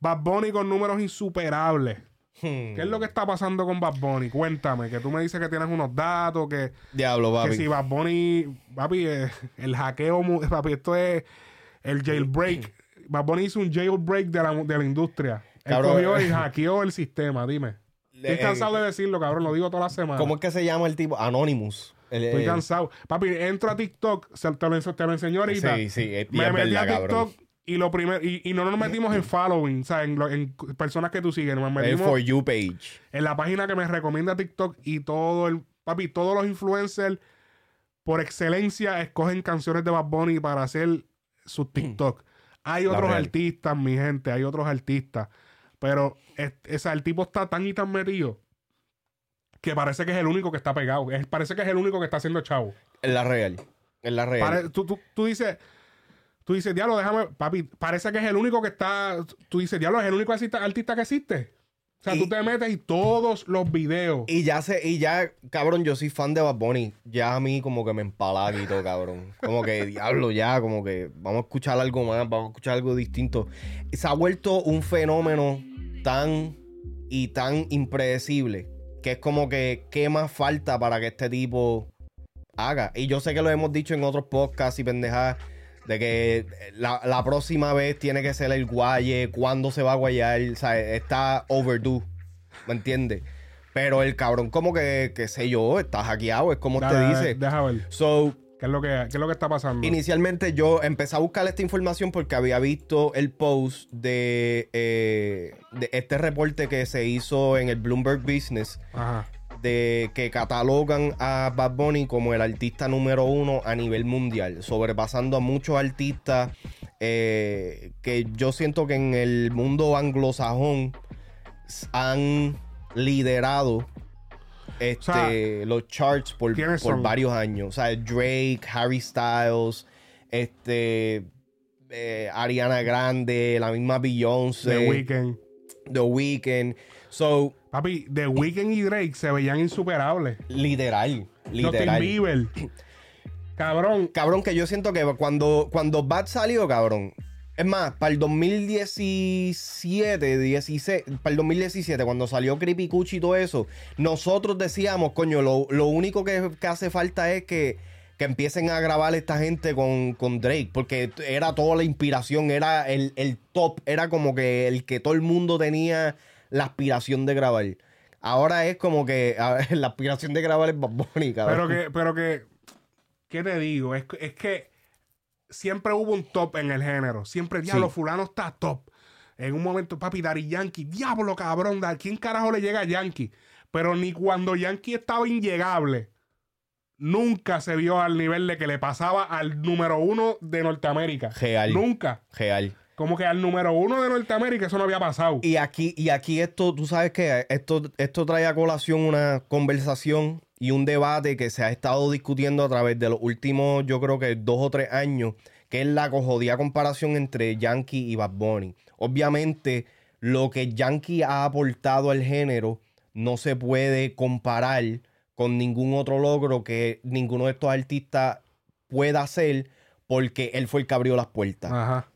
Bad Bunny con números insuperables. Hmm. ¿Qué es lo que está pasando con Bad Bunny? Cuéntame, que tú me dices que tienes unos datos, que, Diablo, que papi. si Bad Bunny, papi, eh, el hackeo, papi, esto es el jailbreak. Bad Bunny hizo un jailbreak de la, de la industria. Él Cabrón. cogió y hackeó el sistema, dime. Estoy cansado de decirlo, cabrón, lo digo toda la semana. ¿Cómo es que se llama el tipo? Anonymous. El- Estoy el- cansado. Papi, entro a TikTok, te lo, te lo enseño ahorita. Sí, sí, me metí a TikTok cabrón. Y lo primero, y, y no nos metimos en following, o sea, en, lo- en personas que tú sigues, nos el metimos For You page. en la página que me recomienda TikTok y todo el, papi, todos los influencers por excelencia escogen canciones de Bad Bunny para hacer sus TikTok. Hay La otros real. artistas, mi gente, hay otros artistas, pero es- el tipo está tan y tan metido que parece que es el único que está pegado. Es- parece que es el único que está haciendo chavo. En la real. En la real. Pare- tú, tú- tú dices, tú dices, diablo, déjame, papi, parece que es el único que está, tú dices, diablo, es el único artista, artista que existe. O sea, Y- tú te metes y todos los videos. Y ya sé, y ya, cabrón, yo soy fan de Bad Bunny. Ya a mí como que me empalaga y todo, cabrón. Como que, diablo, ya, como que vamos a escuchar algo más, vamos a escuchar algo distinto. Se ha vuelto un fenómeno tan y tan impredecible que es como que, ¿qué más falta para que este tipo haga? Y yo sé que lo hemos dicho en otros podcasts y pendejadas. De que la, la próxima vez tiene que ser el guaye, cuándo se va a guayar, o sea, está overdue, ¿me entiendes? Pero el cabrón como que, qué sé yo, está hackeado, es como Dale, te dice. Deja ver. So, ¿Qué es lo que, qué es lo que está pasando? inicialmente yo empecé a buscar esta información porque había visto el post de, eh, de este reporte que se hizo en el Bloomberg Business Ajá. De que catalogan a Bad Bunny como el artista número uno a nivel mundial, sobrepasando a muchos artistas eh, que yo siento que en el mundo anglosajón han liderado este, sea, los charts por, varios años. O sea, Drake, Harry Styles, este, eh, Ariana Grande, la misma Beyoncé, The Weeknd. The Weeknd. So, Papi, The Weeknd y Drake se veían insuperables. Literal, Justin literal. Bieber. Cabrón. Cabrón, que yo siento que cuando, cuando Bad salió, cabrón. Es más, para el 2017, 16, para el 2017, cuando salió Creepy Cuchi y todo eso, nosotros decíamos, coño, lo, lo único que, que hace falta es que, que empiecen a grabar esta gente con, con Drake, porque era toda la inspiración, era el, el top, era como que el que todo el mundo tenía la aspiración de grabar. Ahora es como que a ver, la aspiración de grabar es cabrón. Pero que, pero que, ¿qué te digo? Es, que- es que siempre hubo un top en el género. Siempre, diablo, Sí. fulano está top. En un momento, papi, Dari Yankee, diablo, cabrón, ¿a quién carajo le llega a Yankee? Pero ni cuando Yankee estaba inllegable, nunca se vio al nivel de que le pasaba al número uno de Norteamérica. Real. Nunca. Real. Como que al número uno de Norteamérica eso no había pasado. Y aquí, y aquí esto, tú sabes que esto, esto trae a colación una conversación y un debate que se ha estado discutiendo a través de los últimos, yo creo que dos o tres años, que es la cojodía comparación entre Yankee y Bad Bunny. Obviamente, lo que Yankee ha aportado al género no se puede comparar con ningún otro logro que ninguno de estos artistas pueda hacer porque él fue el que abrió las puertas Ajá.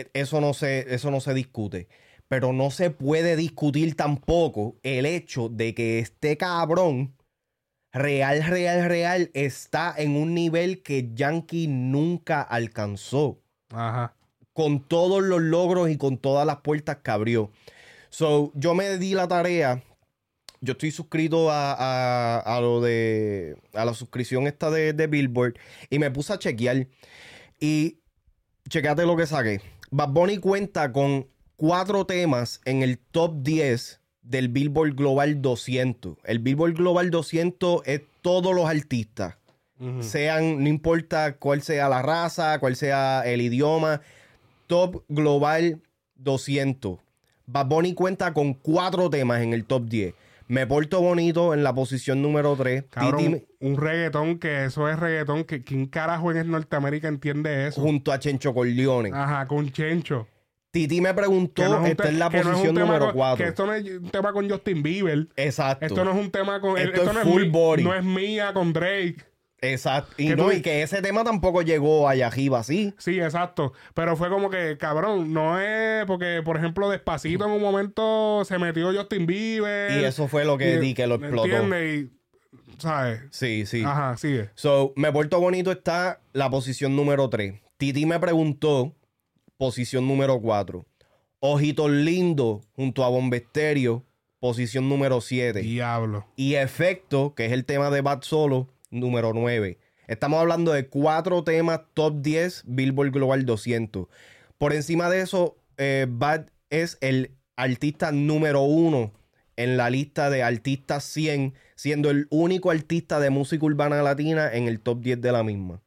E- eso no se, eso no se discute. Pero no se puede discutir tampoco el hecho de que este cabrón real, real, real está en un nivel que Yankee nunca alcanzó. Ajá. Con todos los logros y con todas las puertas que abrió. So, yo me di la tarea. Yo estoy suscrito a, a- a lo de. a la suscripción esta de, de Billboard. Y me puse a chequear. Y chequeate lo que saqué. Bad Bunny cuenta con cuatro temas en el top 10 del Billboard Global 200. El Billboard Global 200 es todos los artistas. Sean, no importa cuál sea la raza, cuál sea el idioma. Top Global 200. Bad Bunny cuenta con cuatro temas en el top 10. Me porto bonito en la posición número 3. Cabrón, un reggaetón que eso es reggaetón. Que, ¿Quién carajo en Norteamérica entiende eso? junto a Chencho Corleone. Ajá, con Chencho. Titi me preguntó, Que no es esta es la no es posición número con- 4. Que esto no es un tema con Justin Bieber. Exacto. Esto no es un tema con. Esto es no full body. No es mía con Drake. Exacto. Y, Que no, y que ese tema tampoco llegó a Yajiba así. Sí, exacto. Pero fue como que, cabrón, no es porque, por ejemplo, Despacito en un momento se metió Justin Bieber. Y eso fue lo que Y- di que lo explotó. ¿Entiendes? Y, ¿sabes? Sí, sí. Ajá, sigue. So, Me Porto Bonito está la posición número 3. Titi me preguntó, posición número 4. Ojitos Lindo junto a Bombesterio, posición número 7. Diablo. Y Efecto, que es el tema de Bad Solo, número 9. Estamos hablando de cuatro temas top 10 Billboard Global 200. Por encima de eso, eh, Bad es el artista número uno en la lista de artistas 100, siendo el único artista de música urbana latina en el top 10 de la misma.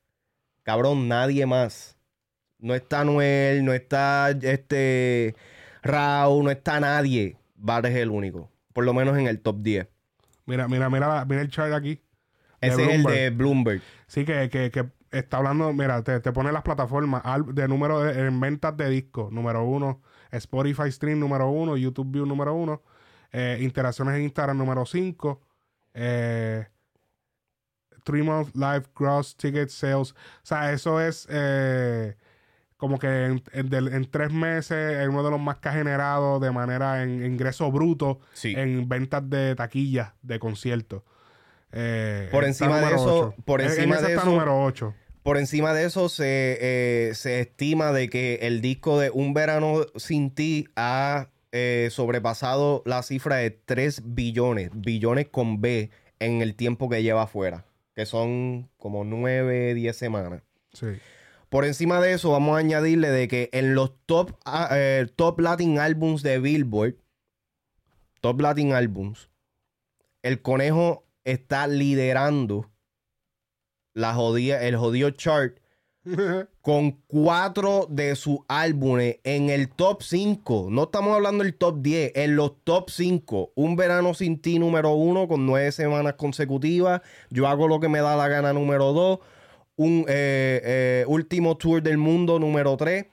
Cabrón, nadie más. No está Noel, no está este Raúl, no está nadie. Bad es el único. Por lo menos en el top 10. Mira, mira, mira, mira el chart aquí. De Ese es el de Bloomberg. Sí, que, que, que está hablando, mira, te, te pone las plataformas al- de número de, en ventas de discos, número uno, Spotify Stream número uno, YouTube View número uno, eh, interacciones en Instagram número cinco, eh, Three Month Live Gross Ticket Sales. O sea, eso es eh, como que en, en tres meses es uno de los más que ha generado de manera en ingreso bruto Sí. en ventas de taquillas de conciertos. Eh, Por encima de eso- por En- en encima de eso- número 8. Por encima de eso, se, eh, se estima de que el disco de Un Verano Sin Ti ha eh, sobrepasado la cifra de 3 billones, billones con B, en el tiempo que lleva afuera, que son como 9, 10 semanas. Sí. Por encima de eso, vamos a añadirle de que en los top, ah, eh, top Latin Albums de Billboard, Top Latin Albums, el conejo está liderando la jodida, el jodido chart con cuatro de sus álbumes en el top 5. No estamos hablando del top 10, en los top 5. Un verano sin ti número 1 con nueve semanas consecutivas. Yo hago lo que me da la gana número 2. Un eh, eh, último tour del mundo número 3.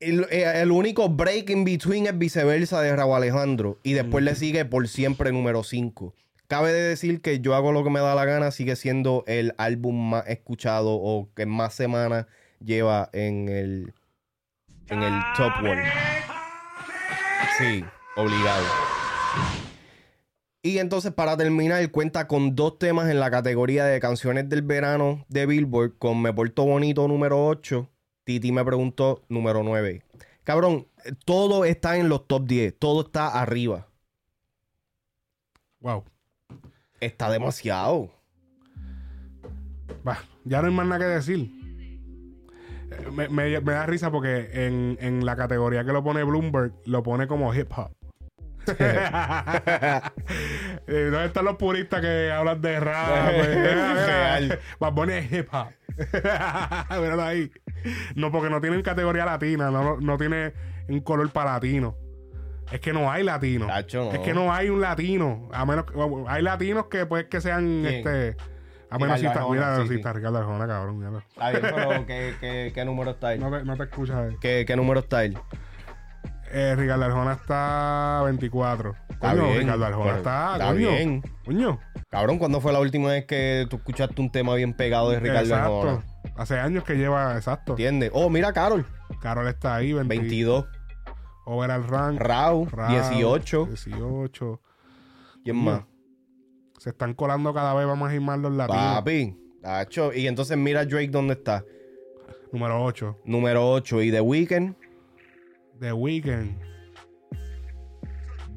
El, eh, el único break in between es viceversa de Raúl Alejandro. Y después le sigue por siempre número 5. Cabe de decir que yo hago lo que me da la gana, sigue siendo el álbum más escuchado o que más semanas lleva en el, en el top one. Sí, obligado. Y entonces para terminar, cuenta con dos temas en la categoría de canciones del verano de Billboard, con Me Porto Bonito número 8, Titi me preguntó número 9. Cabrón, todo está en los top 10, todo está arriba. Wow. Está demasiado. Va, ya no hay más nada que decir. Eh, Me, me- me da risa porque en, en la categoría que lo pone Bloomberg, lo pone como hip hop. Eh, ¿Dónde están los puristas que hablan de rap? Pues, mira, mira, Real. Bad Bunny es hip hop. Míralo ahí. No, porque no tienen categoría latina, no, no tiene un color para latino. Es que no hay latino. Tacho, no. Es que no hay un latino. A menos que- hay latinos que pues que sean ¿Quién? este. A menos si está, mira, sí, si está Ricardo Arjona, cabrón. Está bien, pero ¿qué, qué, qué número está él? No te, no te escuchas. ¿Qué, qué número está él? Eh, Ricardo Arjona está 24. Está Coño, bien. Ricardo Arjona está. está coño. bien. Coño. Cabrón, ¿cuándo fue la última vez que tú escuchaste un tema bien pegado de Ricardo exacto. Arjona? Hace años que lleva, exacto. ¿Entiendes? Oh, mira, Carol. Carol está ahí, 20, 22. Overall rank. Rao, 18. 18. ¿Quién más? Se están colando cada vez a ir más los latinos. Papi. Tacho. Y entonces mira Drake dónde está. Número 8. Número 8. Y The Weeknd, The Weeknd.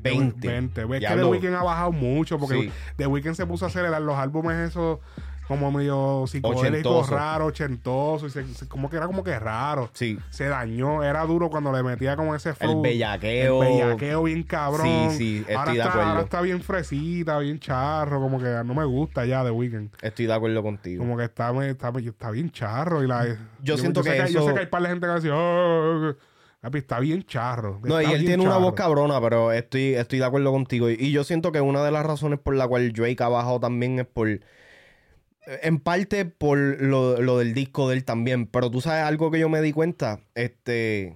20. 20. Ves que. The Weeknd ha bajado mucho porque Sí. The Weeknd se puso a acelerar los álbumes esos como medio psicodélico, Ochentoso. raro, ochentoso. Y se- se- como que era como que raro. Sí. Se dañó, era duro cuando le metía como ese flow. bellaqueo. El bellaqueo bien cabrón. Sí, sí, estoy ahora de está, acuerdo. Ahora está bien fresita, bien charro. Como que no me gusta ya de Weekend. Estoy de acuerdo contigo. Como que está, está, está bien charro. Y la, Yo siento sé que Yo eso- sé que hay par de gente que decir, "Oh, papi, está bien charro. No, y está él bien tiene una voz charro". cabrona, pero estoy, estoy de acuerdo contigo. Y, y yo siento que una de las razones por la cual Drake ha bajado también es por. En parte por lo, lo del disco de él también. Pero tú sabes algo que yo me di cuenta. Este.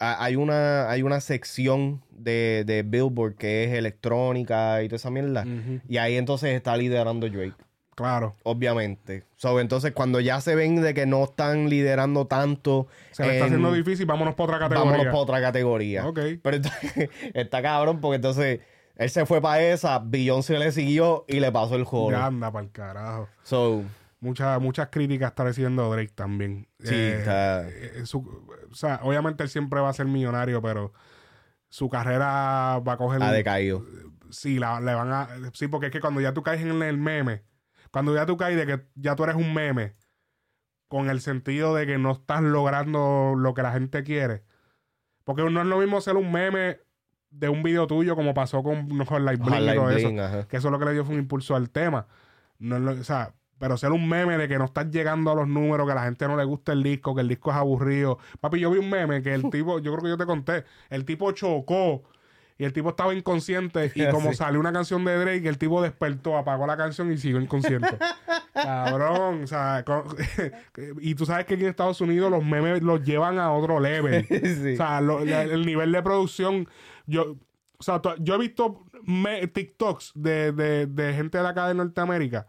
ha- Hay una, hay una sección de, de Billboard que es electrónica y toda esa mierda. Y ahí entonces está liderando Drake. Claro. Obviamente. So, entonces, cuando ya se ven de que no están liderando tanto. Se le está en- haciendo difícil. Vámonos para otra categoría. Vámonos para otra categoría. Ok. Pero está cabrón porque entonces él se fue para esa, Beyoncé le siguió y le pasó el juego. Anda para el carajo. So, Muchas, muchas críticas está recibiendo Drake también. Sí, Eh, está- eh, su- o sea, obviamente él siempre va a ser millonario, pero su carrera va a coger. ha decaído. Sí, la, le van a. Sí, porque es que cuando ya tú caes en el meme, cuando ya tú caes de que ya tú eres un meme, con el sentido de que no estás logrando lo que la gente quiere. Porque no es lo mismo ser un meme de un video tuyo como pasó con, con Light Bling y todo eso. Ajá. Que eso lo que le dio fue un impulso al tema. No es o sea, pero ser un meme de que no estás llegando a los números, que a la gente no le gusta el disco, que el disco es aburrido. Papi, yo vi un meme que el tipo, yo creo que yo te conté, el tipo chocó y el tipo estaba inconsciente y como Sí. salió una canción de Drake, el tipo despertó, apagó la canción y siguió inconsciente. Cabrón, o sea, con- y tú sabes que aquí en Estados Unidos los memes los llevan a otro level. Sí. O sea, lo- la- el nivel de producción, yo, o sea, yo he visto me- TikToks de, de, de gente de acá de Norteamérica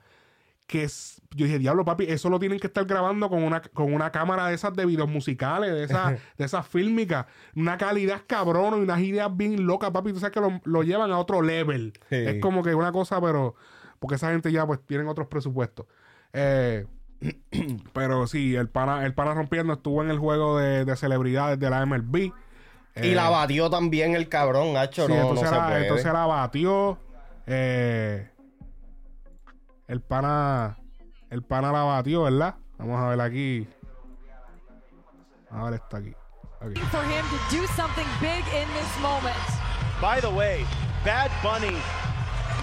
que es- yo dije, diablo, papi, eso lo tienen que estar grabando con una, con una cámara de esas de videos musicales, de esas, de esas fílmicas, una calidad cabrón y unas ideas bien locas, papi, tú sabes que lo, lo llevan a otro level. Sí. Es como que una cosa, pero, porque esa gente ya pues tienen otros presupuestos. Eh, pero sí, el pana, el pana rompiendo estuvo en el juego de, de celebridades de la MLB. Y Eh, la batió también el cabrón, Nacho. Sí, no, no entonces, se la, puede. entonces la batió. eh, el pana. El pana la batió, ¿verdad? Vamos a ver aquí. Ahora está aquí. Ok. for him to do something big in this moment. By the way, Bad Bunny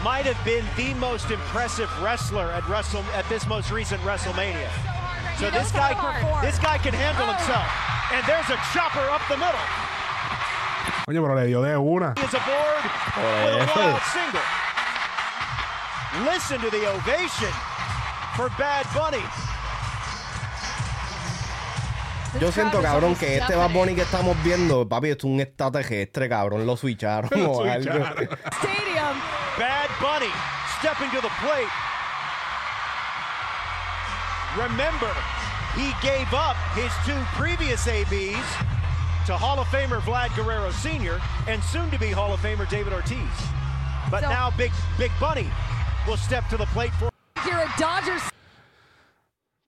might have been the most impressive wrestler at Wrestle at this most recent WrestleMania. So He this guy, this guy can handle himself. And there's a chopper up the middle. Oye, pero le dio de una. Listen to the ovation for Bad Bunny. Yo siento, cabrón, que este Bad Bunny que estamos viendo, papi, esto es un extraterrestre, cabrón. Lo switcharon o algo. Stadium. Bad Bunny stepping to the plate. Remember, he gave up his two previous ABs to Hall of Famer Vlad Guerrero Sr. and soon to be Hall of Famer David Ortiz. But So- now Big Big Bunny will step to the plate for You're a Dodgers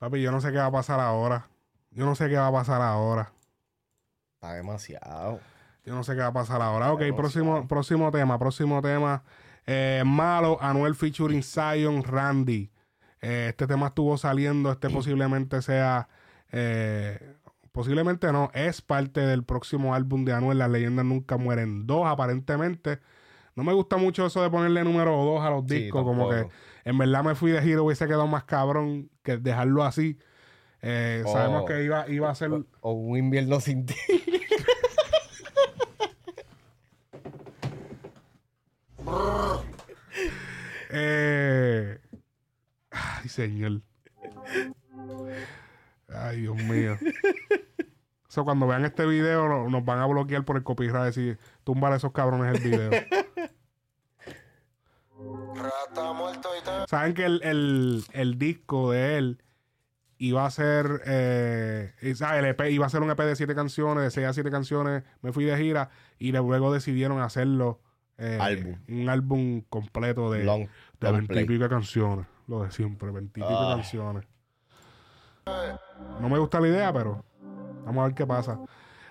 Papi, yo no sé qué va a pasar ahora. Yo no sé qué va a pasar ahora. Está demasiado. Yo no sé qué va a pasar ahora. Ok, próximo, próximo tema, próximo tema. Eh, Malo, Anuel featuring Zion Randy. Eh, este tema estuvo saliendo, este posiblemente sea, eh, posiblemente no, es parte del próximo álbum de Anuel, Las leyendas nunca mueren. Dos, aparentemente. No me gusta mucho eso de ponerle número dos a los Sí, discos, como que en verdad me fui de giro, hubiese quedado más cabrón que dejarlo así. Eh, Oh. Sabemos que iba, iba a ser... O un invierno sin ti. Eh... Ay, señor. Ay, Dios mío. Eso cuando vean este video no- nos van a bloquear por el copyright decir, tumbar a esos cabrones el video. Saben que el, el- el disco de él iba a ser eh, y, ¿sabes? el EP iba a ser un EP de siete canciones, de seis a siete canciones, me fui de gira y luego decidieron hacerlo eh, Álbum. un álbum completo de, Long- de long veintipico play. de canciones, lo de siempre, veintipico Ah. canciones. No me gusta la idea, pero vamos a ver qué pasa.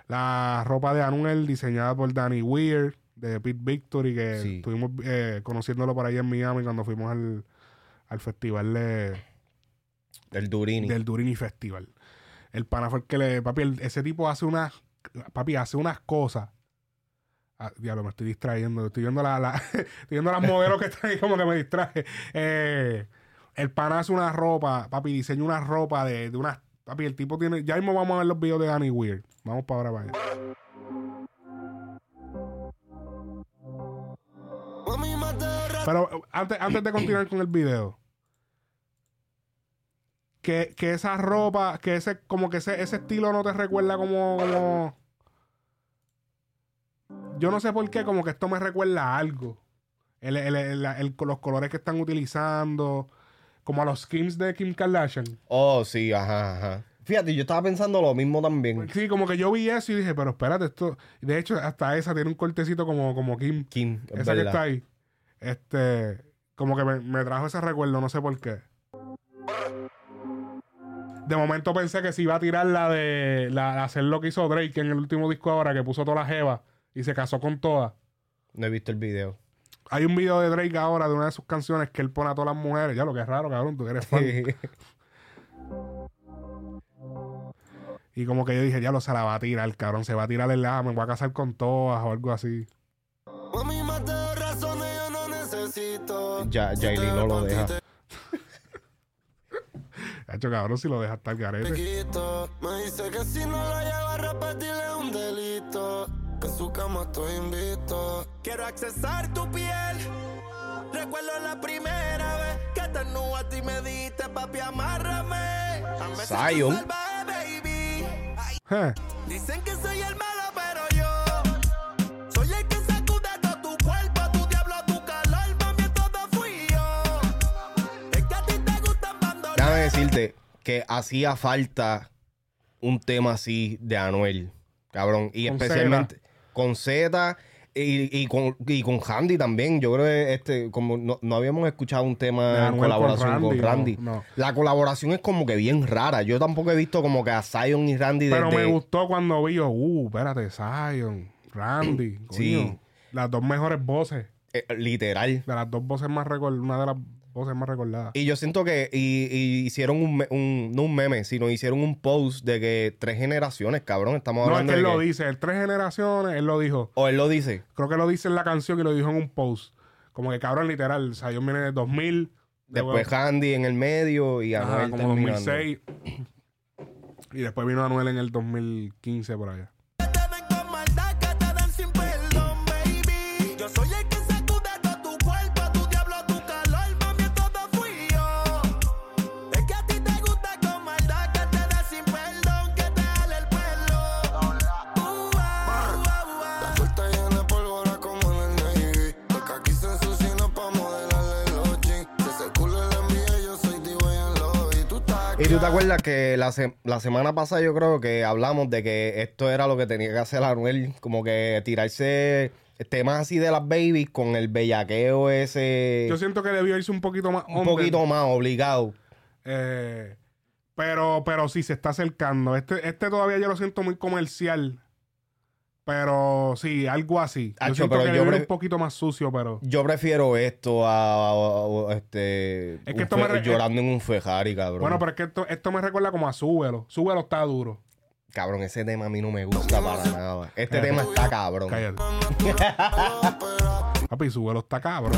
La ropa de Anuel diseñada por Danny Weir de Pete Victory, que Sí. estuvimos eh, conociéndolo por ahí en Miami cuando fuimos al, al festival de, El Durini. del Durini Festival. El pana fue el que le. Papi, el- ese tipo hace unas. Papi, hace unas cosas. Ah, diablo, me estoy distrayendo. Estoy viendo, la, la- estoy viendo las modelos que están ahí, como que me distraje. Eh, el pana hace una ropa, papi, diseña una ropa de, de unas. Papi, el tipo tiene. Ya mismo vamos a ver los videos de Danny Weird. Vamos para ahora, allá. Pero antes, antes de continuar con el video, que, que esa ropa, que ese, como que ese, estilo no te recuerda como. Yo no sé por qué, como que esto me recuerda a algo. El- el- el- los colores que están utilizando, como a los skins de Kim Kardashian. Oh, sí, ajá, ajá. Fíjate, yo estaba pensando lo mismo también. Sí, como que yo vi eso y dije, pero espérate, esto. De hecho, hasta esa tiene un cortecito como, como Kim. Kim, es Esa que está ahí. Este. Como que me, me trajo ese recuerdo, no sé por qué. De momento pensé que se iba a tirar la de. La, hacer lo que hizo Drake en el último disco ahora, que puso toda la jeva y se casó con todas. No he visto el video. Hay un video de Drake ahora de una de sus canciones que él pone a todas las mujeres. Ya lo que es raro, cabrón, tú que eres fan. y como que yo dije, ya lo se la va a tirar, cabrón. Se va a tirar el ah, me voy a casar con todas o algo así. ya, Yailin no lo deja. De hecho, cabrón, si lo deja estar garete. Me dice que si no lo llevo a repetir es un delito. Que en su cama estoy invito. Quiero accesar tu piel. Recuerdo la primera vez que te a ti me diste, papi, amárrame. Zion. Dicen que soy el malo, pero yo soy el que sacude todo tu cuerpo, tu diablo, tu calor, mami, todo fui yo. Es que a ti te gustan bandoleros. Déjame decirte que hacía falta un tema así de Anuel, cabrón. Y Con especialmente con Z y, y con, y con Handy también. Yo creo que este, como no, no habíamos escuchado un tema en colaboración con con Randy, Randy. no, no. La colaboración es como que bien rara. Yo tampoco he visto como que a Zion y Randy Pero desde... me gustó cuando vi yo, uh, espérate, Zion, Randy, coño. Sí. Las dos mejores voces. eh, literal. De las dos voces más recordadas, una de las voces más recordadas. Y yo siento que y, y hicieron un, un- no un meme, sino hicieron un post de que tres generaciones, cabrón, estamos no, es hablando que él de lo que- dice, el tres generaciones, él lo dijo. O él lo dice. Creo que lo dice en la canción y lo dijo en un post. Como que cabrón, literal, Zion viene de 2000. de- Después Handy en el medio y Ajá, Anuel como terminando. 2006. Y después vino Anuel en el 2015 por allá. Tú te acuerdas que la, se- la semana pasada yo creo que hablamos de que esto era lo que tenía que hacer Anuel, como que tirarse temas así de las babies con el bellaqueo ese Yo siento que debió irse un poquito más un poquito más obligado. Eh, pero, pero sí, se está acercando. Este, este todavía yo lo siento muy comercial. Pero sí, algo así. Yo Acho, siento pero que yo debió ir pre- un poquito más sucio, pero. Yo prefiero esto a, a- a- este Es que esto fe- me re- llorando en un Ferrari, cabrón. Bueno, pero es que esto, esto me recuerda como a Súbelo. Súbelo está duro. Cabrón, ese tema a mí no me gusta para nada. Este tema está cabrón. Cállate. Papi, Súbelo está cabrón.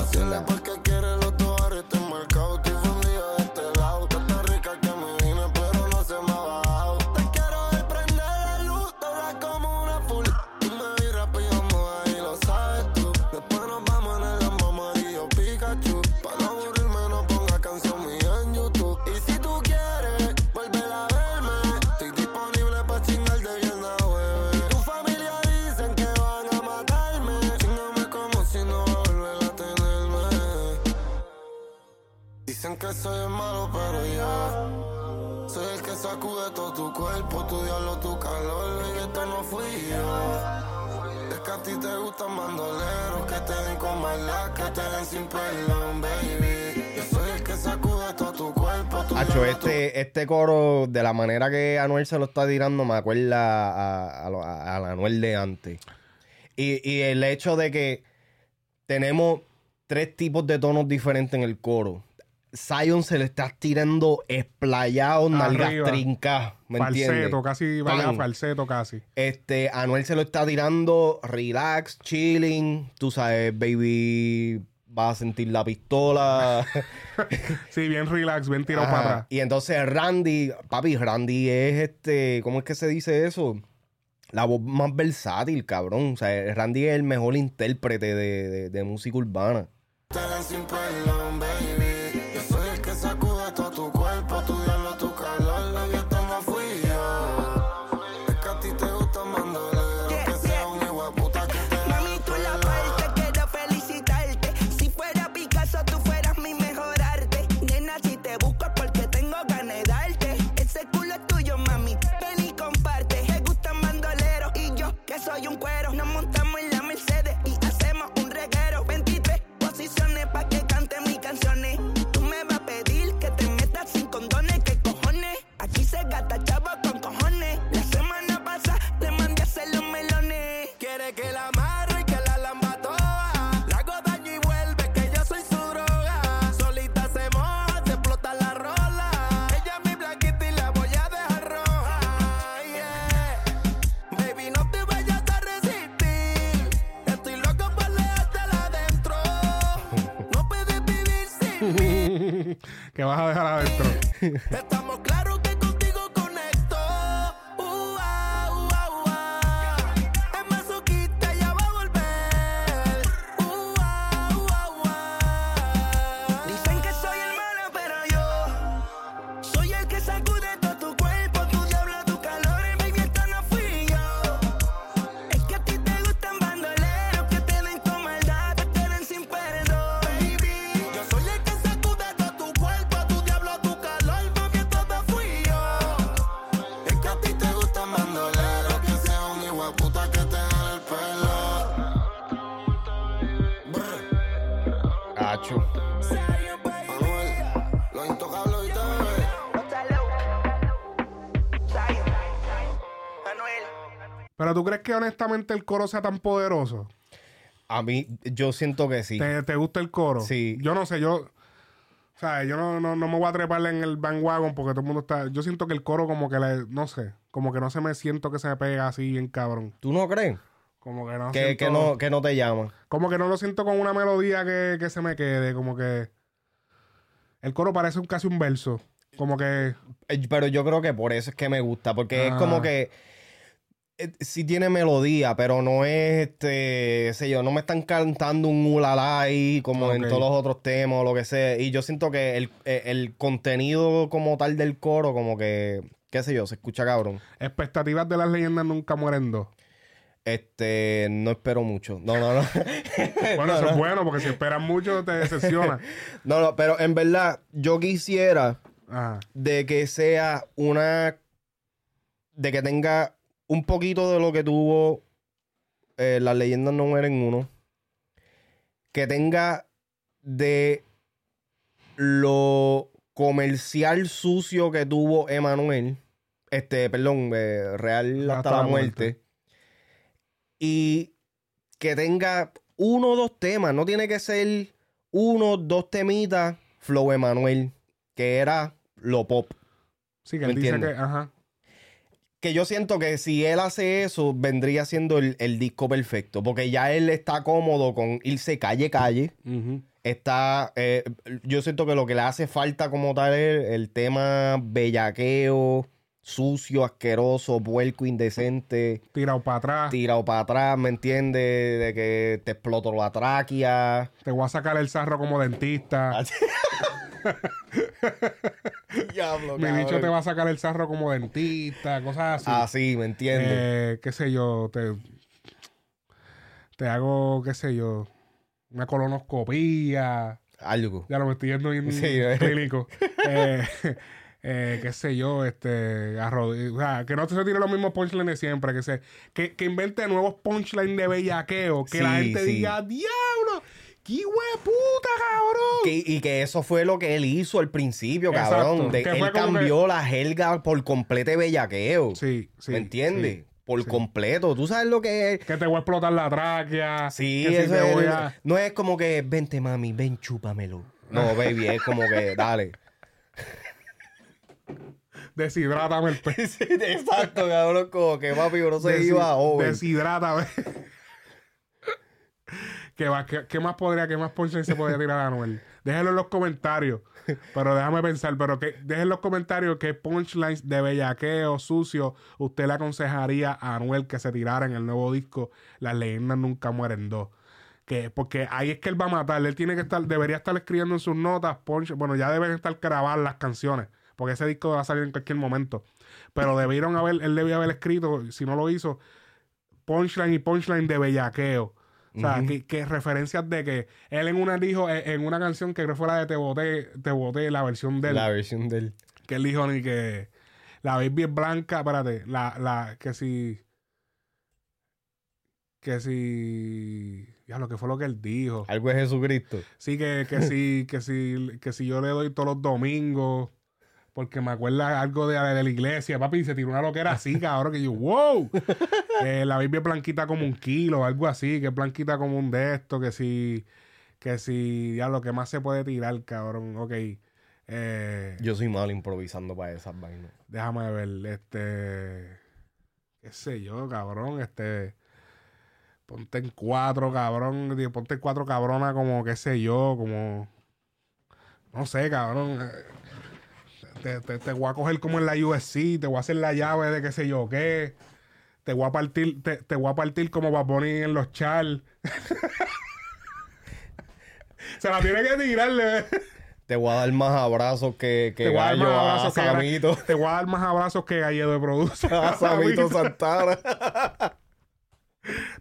Soy el malo, pero yo soy el que sacude todo tu cuerpo, tu diablo, tu calor. Y esto no fui yo. Es que a ti te gustan bandoleros que te den con maldad, que te den sin perdón, baby. Yo soy el que sacude todo tu cuerpo, tu Hacho, diablo, tu este, este coro, de la manera que Anuel se lo está tirando, me acuerda a, a, a- al Anuel de antes. Y, y el hecho de que tenemos tres tipos de tonos diferentes en el coro. Zion se le está tirando esplayado, nalgas trincadas, ¿me entiendes? falseto, casi vaya falseto casi. Este, Anuel se lo está tirando relax, chilling. Tú sabes, baby, va a sentir la pistola. Sí, bien relax, bien tirado Ajá. para atrás. Y entonces Randy, papi, Randy es este, ¿cómo es que se dice eso? La voz más versátil, cabrón. O sea, Randy es el mejor intérprete de, de- de música urbana. Te honestamente el coro sea tan poderoso? A mí, yo siento que sí. ¿Te, te gusta el coro? Sí. Yo no sé, yo. O sea, yo no, no, no me voy a treparle en el bandwagon porque todo el mundo está. Yo siento que el coro, como que le. No sé. Como que no se me siento que se me pega así bien cabrón. ¿Tú no crees? Como que no. Que, siento- que no, que no te llama. Como que no lo siento con una melodía que, que se me quede. Como que. El coro parece un, casi un verso. Como que. Eh, Pero yo creo que por eso es que me gusta, porque es Ah. como que eh, sí tiene melodía, pero no es este, sé yo, no me están cantando un ulala ahí como en todos los otros temas o lo que sea. Y yo siento que el, eh, el contenido como tal del coro, como que, qué sé yo, se escucha cabrón. Expectativas de las leyendas nunca mueren dos. Este, no espero mucho. No, no, no. Bueno, No, eso no. es bueno porque si esperas mucho te decepciona. No, no, pero en verdad, yo quisiera Ajá. de que sea una. de que tenga un poquito de lo que tuvo eh, Las leyendas no mueren uno. Que tenga de lo comercial sucio que tuvo Emanuel. Este, perdón, eh, Real hasta, la, muerte. Y que tenga uno o dos temas. No tiene que ser uno, dos temitas. Flow Emanuel. Que era lo pop. Sí, que ¿Me él dice que. Ajá. Que yo siento que si él hace eso, vendría siendo el, el disco perfecto. Porque ya él está cómodo con irse calle calle. Está. eh, yo siento que lo que le hace falta como tal es el tema bellaqueo, sucio, asqueroso, puerco, indecente. Tirado para atrás. Tirado para atrás, ¿me entiendes? De que te exploto la tráquea. Te voy a sacar el sarro como dentista. Diablo, Mi bicho te va a sacar el sarro como dentista, cosas así. Así, ¿me entiendes? Eh, qué sé yo, te, te hago, qué sé yo, una colonoscopía. Algo. Ya lo me estoy yendo bien Sí, eh. Eh, qué sé yo, este, o sea, que no se tire los mismos punchlines de siempre, que se, que, que invente nuevos punchlines de bellaqueo, que la gente sí. diga, diablo, qué puta, cabrón. Que- y que eso fue lo que él hizo al principio, cabrón. De- él cambió la jerga por completo de bellaqueo. Sí, sí. ¿Me entiendes? sí, por sí. completo. ¿Tú sabes lo que es? Que te voy a explotar la tráquea. Sí, que si eso te es- voy a- no es como que, vente mami, ven, chúpamelo. No, baby, es como que, dale. Deshidrátame el pez. Sí, exacto, cabrón, como que papi, bro se Desi- iba over. Deshidrátame. ¿Qué, va- qué- qué más podría, qué más punchline se podría tirar a Anuel? Déjenlo en los comentarios. Pero déjame pensar, pero que dejen en los comentarios qué punchlines de bellaqueo sucio usted le aconsejaría a Anuel que se tirara en el nuevo disco Las leyendas nunca mueren dos. Que, porque ahí es que él va a matar. Él tiene que estar, debería estar escribiendo en sus notas, punch, bueno, ya deben estar grabadas las canciones, porque ese disco va a salir en cualquier momento. Pero debieron haber, él debía haber escrito, si no lo hizo, punchline y punchline de bellaqueo. O sea, que, que referencias de que él en una dijo, eh, en una canción que creo fue la de Te Boté, Te Boté, la versión de él, La versión del. que él dijo ni que la baby es blanca, espérate, la, la, que si, que si, ya lo que fue lo que él dijo. Algo es Jesucristo. Sí, que, que si, que si, que si yo le doy todos los domingos, porque me acuerda algo de, de la iglesia, papi, y se tiró una loquera así, cabrón, que yo, wow. Eh, la baby es blanquita como un kilo, algo así, que es blanquita como un de esto, que si, que si, ya lo que más se puede tirar, cabrón, ok. Eh, Yo soy malo improvisando para esas vainas. déjame ver, este, qué sé yo, cabrón, este, ponte en cuatro, cabrón, ponte en cuatro cabrona como, qué sé yo, como, no sé, cabrón, eh, te, te, te voy a coger como en la USC, te voy a hacer la llave de qué sé yo qué, te voy a partir, te, te voy a partir como va a poner en los char. Se la tiene que tirarle. Te voy a dar más abrazos que, que Te voy a dar gallo más a abrazos que Samito. Te voy a dar más abrazos que Galledo de Produce. A Samito Santana.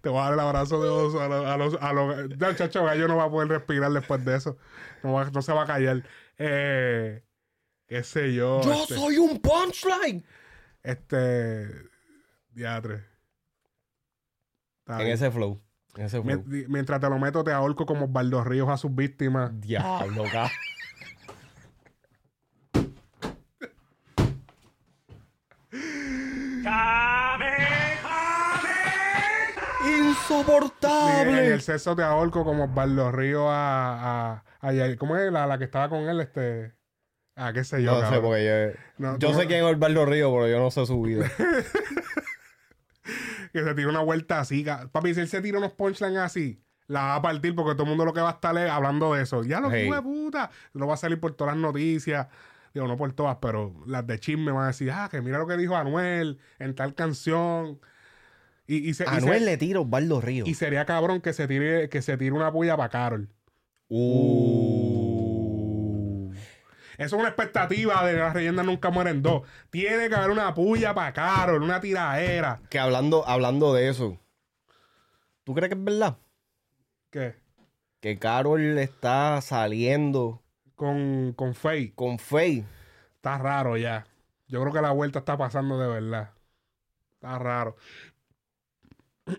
Te voy a dar el abrazo de oso a los... A los, a los chacho, Gallo no va a poder respirar después de eso. No, va- no se va a callar. Eh, qué sé yo. Yo este, soy un punchline. Este... Diatre. En ese flow. En ese flow. Mien- Mientras te lo meto, te ahorco como Osvaldo Ríos a sus víctimas. Diablo, ca. Y en Insoportable. el sexo te ahorco como Osvaldo Ríos a, a, a ¿Cómo es la, la que estaba con él? Este. Ah, qué sé yo. No sé, porque yo. No, yo sé no- quién es Osvaldo Río, pero yo no sé su vida. que se tira una vuelta así. Papi, si él se tira unos punchlines así, la va a partir porque todo el mundo lo que va a estar es hablando de eso. Ya lo Hey. puta. Lo va a salir por todas las noticias. Digo, no por todas, pero las de chisme van a decir, ah, que mira lo que dijo Anuel en tal canción. Y, y se- y se- Anuel le tira Osvaldo Río. y sería cabrón que se tire, que se tire una puya para Carol. Uh. Eso es una expectativa de las leyendas nunca mueren dos. Tiene que haber una puya para Carol, una tiraera. Que hablando, hablando de eso. ¿Tú crees que es verdad? ¿Qué? Que Carol está saliendo Con, con Faye. con Faye. Está raro ya. Yo creo que la vuelta está pasando de verdad. Está raro.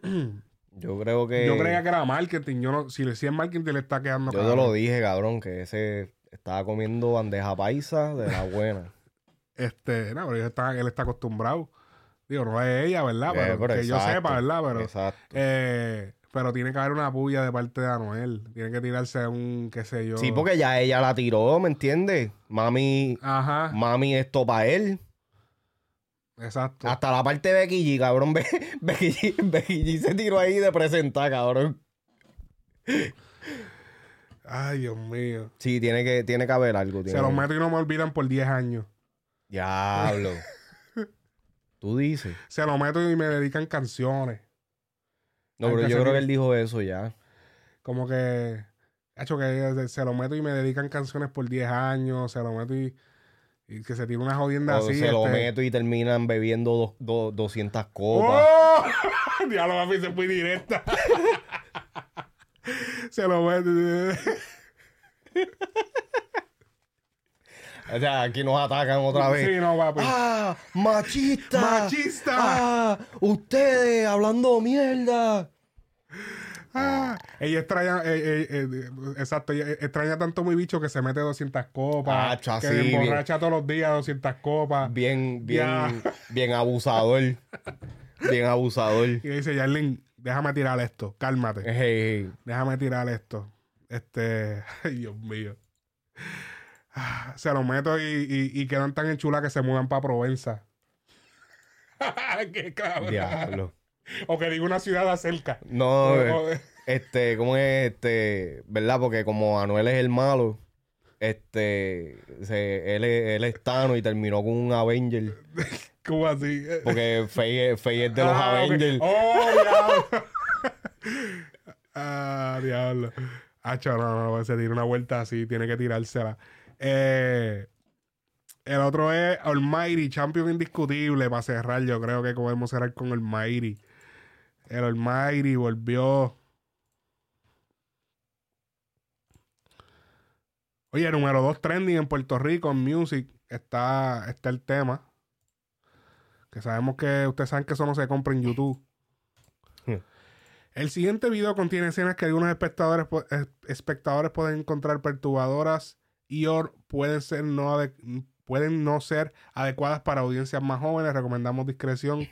Yo creo que. Yo creía que era marketing. Yo no, si le decía marketing, le está quedando Yo te lo dije, cabrón, que ese estaba comiendo bandeja paisa de la buena. Este, no, pero él está, él está acostumbrado. Digo, no es ella, ¿verdad? Eh, Pero, pero que yo sepa, ¿verdad? Pero, Exacto. eh, pero tiene que haber una puya de parte de Anuel. Tiene que tirarse un, qué sé yo. Sí, porque ya ella la tiró, ¿me entiendes? Mami, Ajá, mami, esto para él. exacto. Hasta la parte de Becky G, cabrón. Be- Becky G, Becky G se tiró ahí de presentar, cabrón. Ay, Dios mío. Sí, tiene que, tiene que haber algo. tiene Se los meto y no me olvidan por 10 años. Diablo. Tú dices. Se lo meto y me dedican canciones. No, Hay pero yo creo que él dijo eso ya. Como que, hecho que se lo meto y me dedican canciones por 10 años, se lo meto y, y que se tire una jodienda O así. se lo este. meto y terminan bebiendo dos- dos- 200 copas. ¡Oh! Diablo, papi, se fue directa. Se lo meto. O sea, aquí nos atacan otra vez. Sí, no, papi. ¡Ah! ¡Machista! ¡Machista! ¡Ah! ¡Ustedes hablando mierda! Ah, ella extraña, eh, eh, eh, exacto, ella extraña tanto muy bicho que se mete 200 copas, Ah, cha, que sí, bien. emborracha todos los días 200 copas. Bien, bien, Ya. bien abusador. Bien abusador. Y dice, Yarlin, déjame tirar esto, cálmate. Hey, hey. Déjame tirar esto. Este, ay Dios mío. Ah, Se lo meto y, y- y quedan tan enchulas que se mudan para Provenza. Qué cabrón. Diablo. O que diga una ciudad cerca. No, O- eh, o- este, ¿cómo es? Este, ¿verdad? Porque como Anuel es el malo, este, se- él, es, él es Thanos y terminó con un Avenger. ¿Cómo así? Porque Faye, Faye es de los Ah. Avengers. Oh, diablo. ah, diablo. Hacho, no, no, se tira una vuelta así, tiene que tirársela. Eh, el otro es Almighty, champion indiscutible para cerrar. Yo creo que podemos cerrar con Almighty. El Almighty volvió. Oye, número 2 trending en Puerto Rico en Music está, está el tema. Que sabemos que ustedes saben que eso no se compra en YouTube. El siguiente video contiene escenas que algunos espectadores, espectadores pueden encontrar perturbadoras y o pueden ser no pueden no ser adecuadas para audiencias más jóvenes. Recomendamos discreción.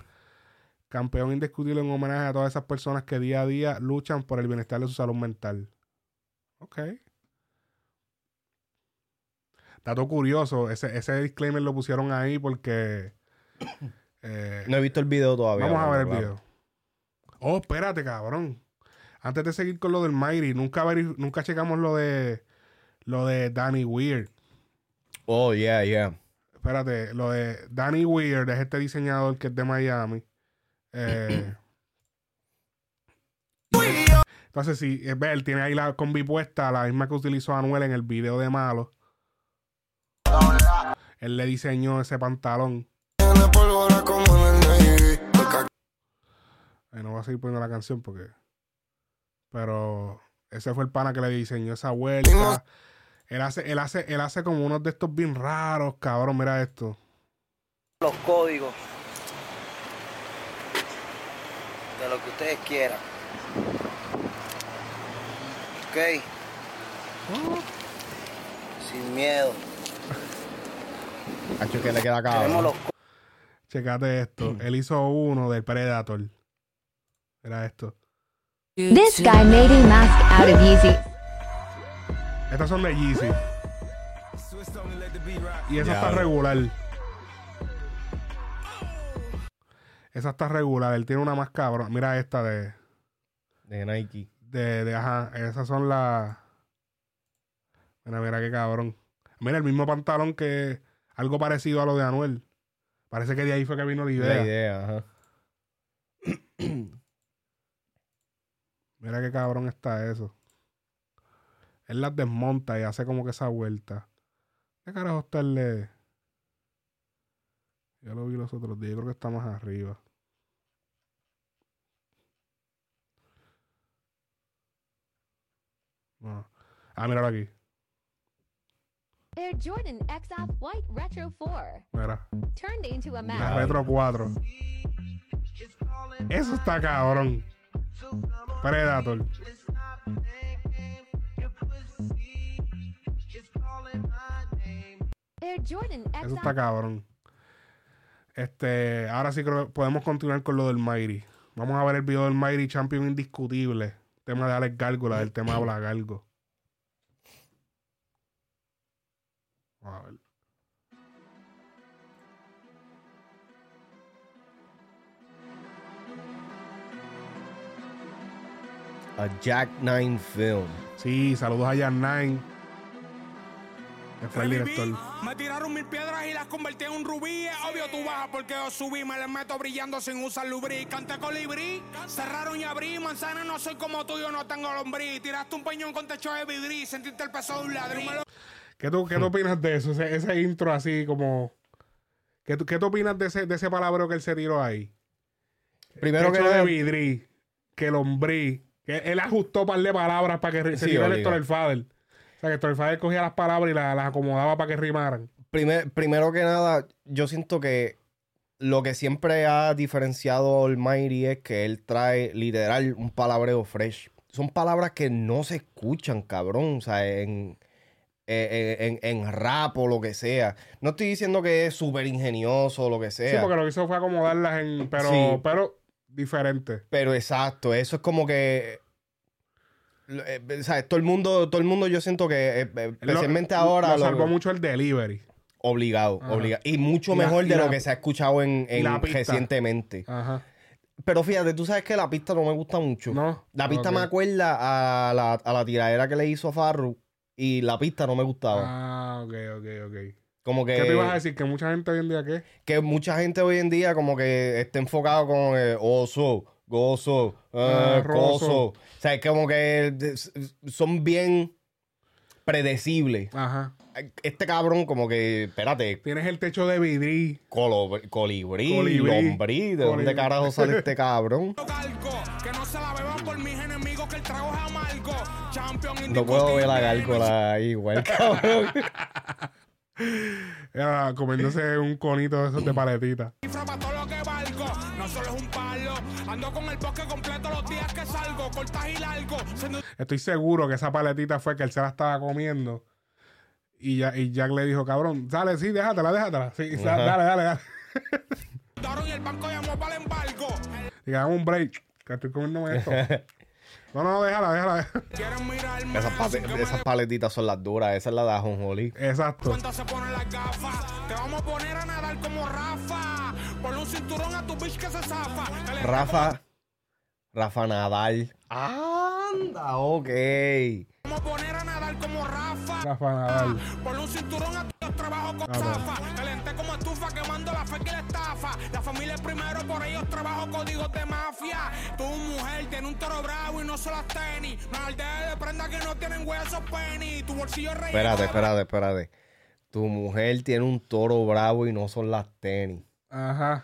Campeón indiscutible en homenaje a todas esas personas que día a día luchan por el bienestar de su salud mental. Ok. Dato curioso, ese, ese disclaimer lo pusieron ahí porque... eh, No he visto el video todavía. Vamos a ver el video. Oh, espérate, cabrón. Antes de seguir con lo del Mighty, nunca, nunca checamos lo de lo de Danny Weird. Oh, yeah, yeah. Espérate, lo de Danny Weird es este diseñador que es de Miami. Eh, entonces, sí, ve, él tiene ahí la combi puesta, la misma que utilizó Anuel en el video de Malo. Él le diseñó ese pantalón. No voy a seguir poniendo la canción porque. Pero ese fue el pana que le diseñó esa vuelta. Él hace, él hace, él hace como unos de estos bien raros, cabrón. Mira esto. los códigos de lo que ustedes quieran. Ok. Sin miedo. Hacho, que le queda los Checate esto. Él hizo uno del Predator. Mira esto. This guy made a mask out of Yeezy. Estas son de Yeezy. Y esa está regular. Esa está regular. Él tiene una más cabrón. Mira esta de. De Nike. De, de ajá. Esas son las. Mira, mira qué cabrón. Mira el mismo pantalón que. Algo parecido a lo de Anuel. Parece que de ahí fue que vino la idea. La idea, ajá. Mira qué cabrón está eso. Él las desmonta y hace como que esa vuelta. ¿Qué carajo está el de.? Yo lo vi los otros días. Yo creo que está más arriba. No. Ah, míralo aquí. Air Jordan X Off White Retro 4 Mira. turned into a La. Retro 4. Eso está cabrón. Predator. Air Jordan X Eso está cabrón. Este, ahora sí creo que podemos continuar con lo del Mighty. Vamos a ver el video del Mighty Champion indiscutible. Tema de Alex Gárgola, del tema Habla Galgo. Vamos a ver. A Jack Nine Film. Sí, saludos a Jan Nine. Que fue el director. Me tiraron mil piedras y las convertí en un rubí. Es obvio tú bajas porque yo subí. Me les meto brillando sin usar lubricante colibrí. Cerraron y abrí. Manzana no soy como tú, yo no tengo lombriz. Tiraste un peñón con techo de vidrí. Sentiste el peso de un ladrillo. ¿Qué tú, qué tú opinas de eso? Ese, ese intro así como... ¿Qué tú, qué tú opinas de ese, de ese palabreo que él se tiró ahí? Primero que de vidrí, que lombrí. Que él ajustó un par de palabras para que se Sí, tirara el Fader. O sea, que el Fader cogía las palabras y la- las acomodaba para que rimaran. Primer- primero que nada, yo siento que lo que siempre ha diferenciado a Almighty es que él trae literal un palabreo fresh. Son palabras que no se escuchan, cabrón. O sea, en, en, en- en rap o lo que sea. No estoy diciendo que es súper ingenioso o lo que sea. Sí, porque lo que hizo fue acomodarlas en... Pero, Sí. pero diferente. Pero exacto, eso es como que eh, ¿sabes? Todo el mundo, todo el mundo yo siento que, eh, eh, especialmente Lo- ahora, Lo lo- salvó mucho el delivery. obligado, Ajá. obligado. Y mucho la- mejor de la- lo que se ha escuchado en, recientemente. Ajá. Pero fíjate, tú sabes que la pista no me gusta mucho. No. La pista me acuerda a la, a la tiradera que le hizo a Farru y la pista no me gustaba. Ah, ok, ok, ok. Como que, ¿Qué te ibas a decir? Que mucha gente hoy en día, ¿qué? que mucha gente hoy en día como que está enfocado con eh, oso, gozo, Ah, eh, roso. coso. O sea, es como que son bien predecibles. Ajá. Este cabrón como que, espérate, Tienes el techo de vidri. colo- colibrí, Colibrí. lombrí, ¿de dónde carajo sale este cabrón? Que no se la beban por mis enemigos, que el trago es amargo. No puedo ver la gárgola ahí igual, cabrón. Era comiéndose un conito de esos de paletita. Estoy seguro que esa paletita fue que él se la estaba comiendo. Y, ya, y Jack le dijo, cabrón, sale, sí, déjatela, déjatela. Sí, sa- Ajá. dale, dale, dale. Daron y el banco llamó para el embargo. Y hagamos un break, que estoy comiéndome esto. No, no, déjala, déjala. Esas, pate- esas paletitas son las duras. Esa es la de ajonjolí. Exacto. Cuando se ponen las gafas, te vamos a poner a nadar como Rafa. Ponle un cinturón a tu bitch que se zafa. Que le Rafa. Rafa Nadal. Anda, ok. Vamos a poner a nadar como Rafa. Rafa Nadal. Ponle un cinturón a tu trabajo con Ah, zafa. Calenté como estufa quemando la fe y la estafa. La familia es primero, por ellos trabajo códigos de mafia. Tu mujer tiene un toro bravo y no son las tenis. No al dedo de prenda que no tienen huesos penny. Tu bolsillo relleno. Espérate, de- espérate, espérate. Tu mujer tiene un toro bravo y no son las tenis. Ajá.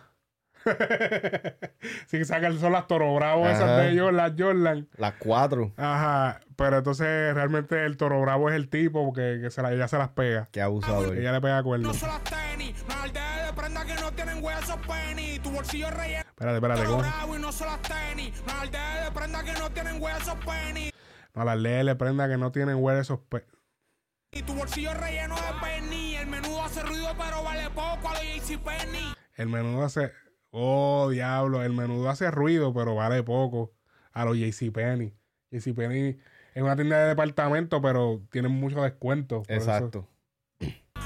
sí, que sacan son las toro bravo esas Ajá. de Jordan, las Jordan. Las cuatro. Ajá. Pero entonces realmente el toro bravo es el tipo porque que se la, ella se las pega. Qué abusador. Ella le pega cuerno. No son las tenis. No al dedo de prenda que no tienen huesos penny. Tu bolsillo relleno. Espérate, espérate, bravo y no son las tenis. De prenda que no tienen huesos penny. No, las le prenda que no tienen huele esos pe... Y tu bolsillo relleno de penny. El menudo hace ruido, pero vale poco a los JC Penny. El menudo hace. Oh, diablo. El menudo hace ruido, pero vale poco. A los JCPenney. JCPenney es una tienda de departamento, pero tienen mucho descuento. por eso. Exacto.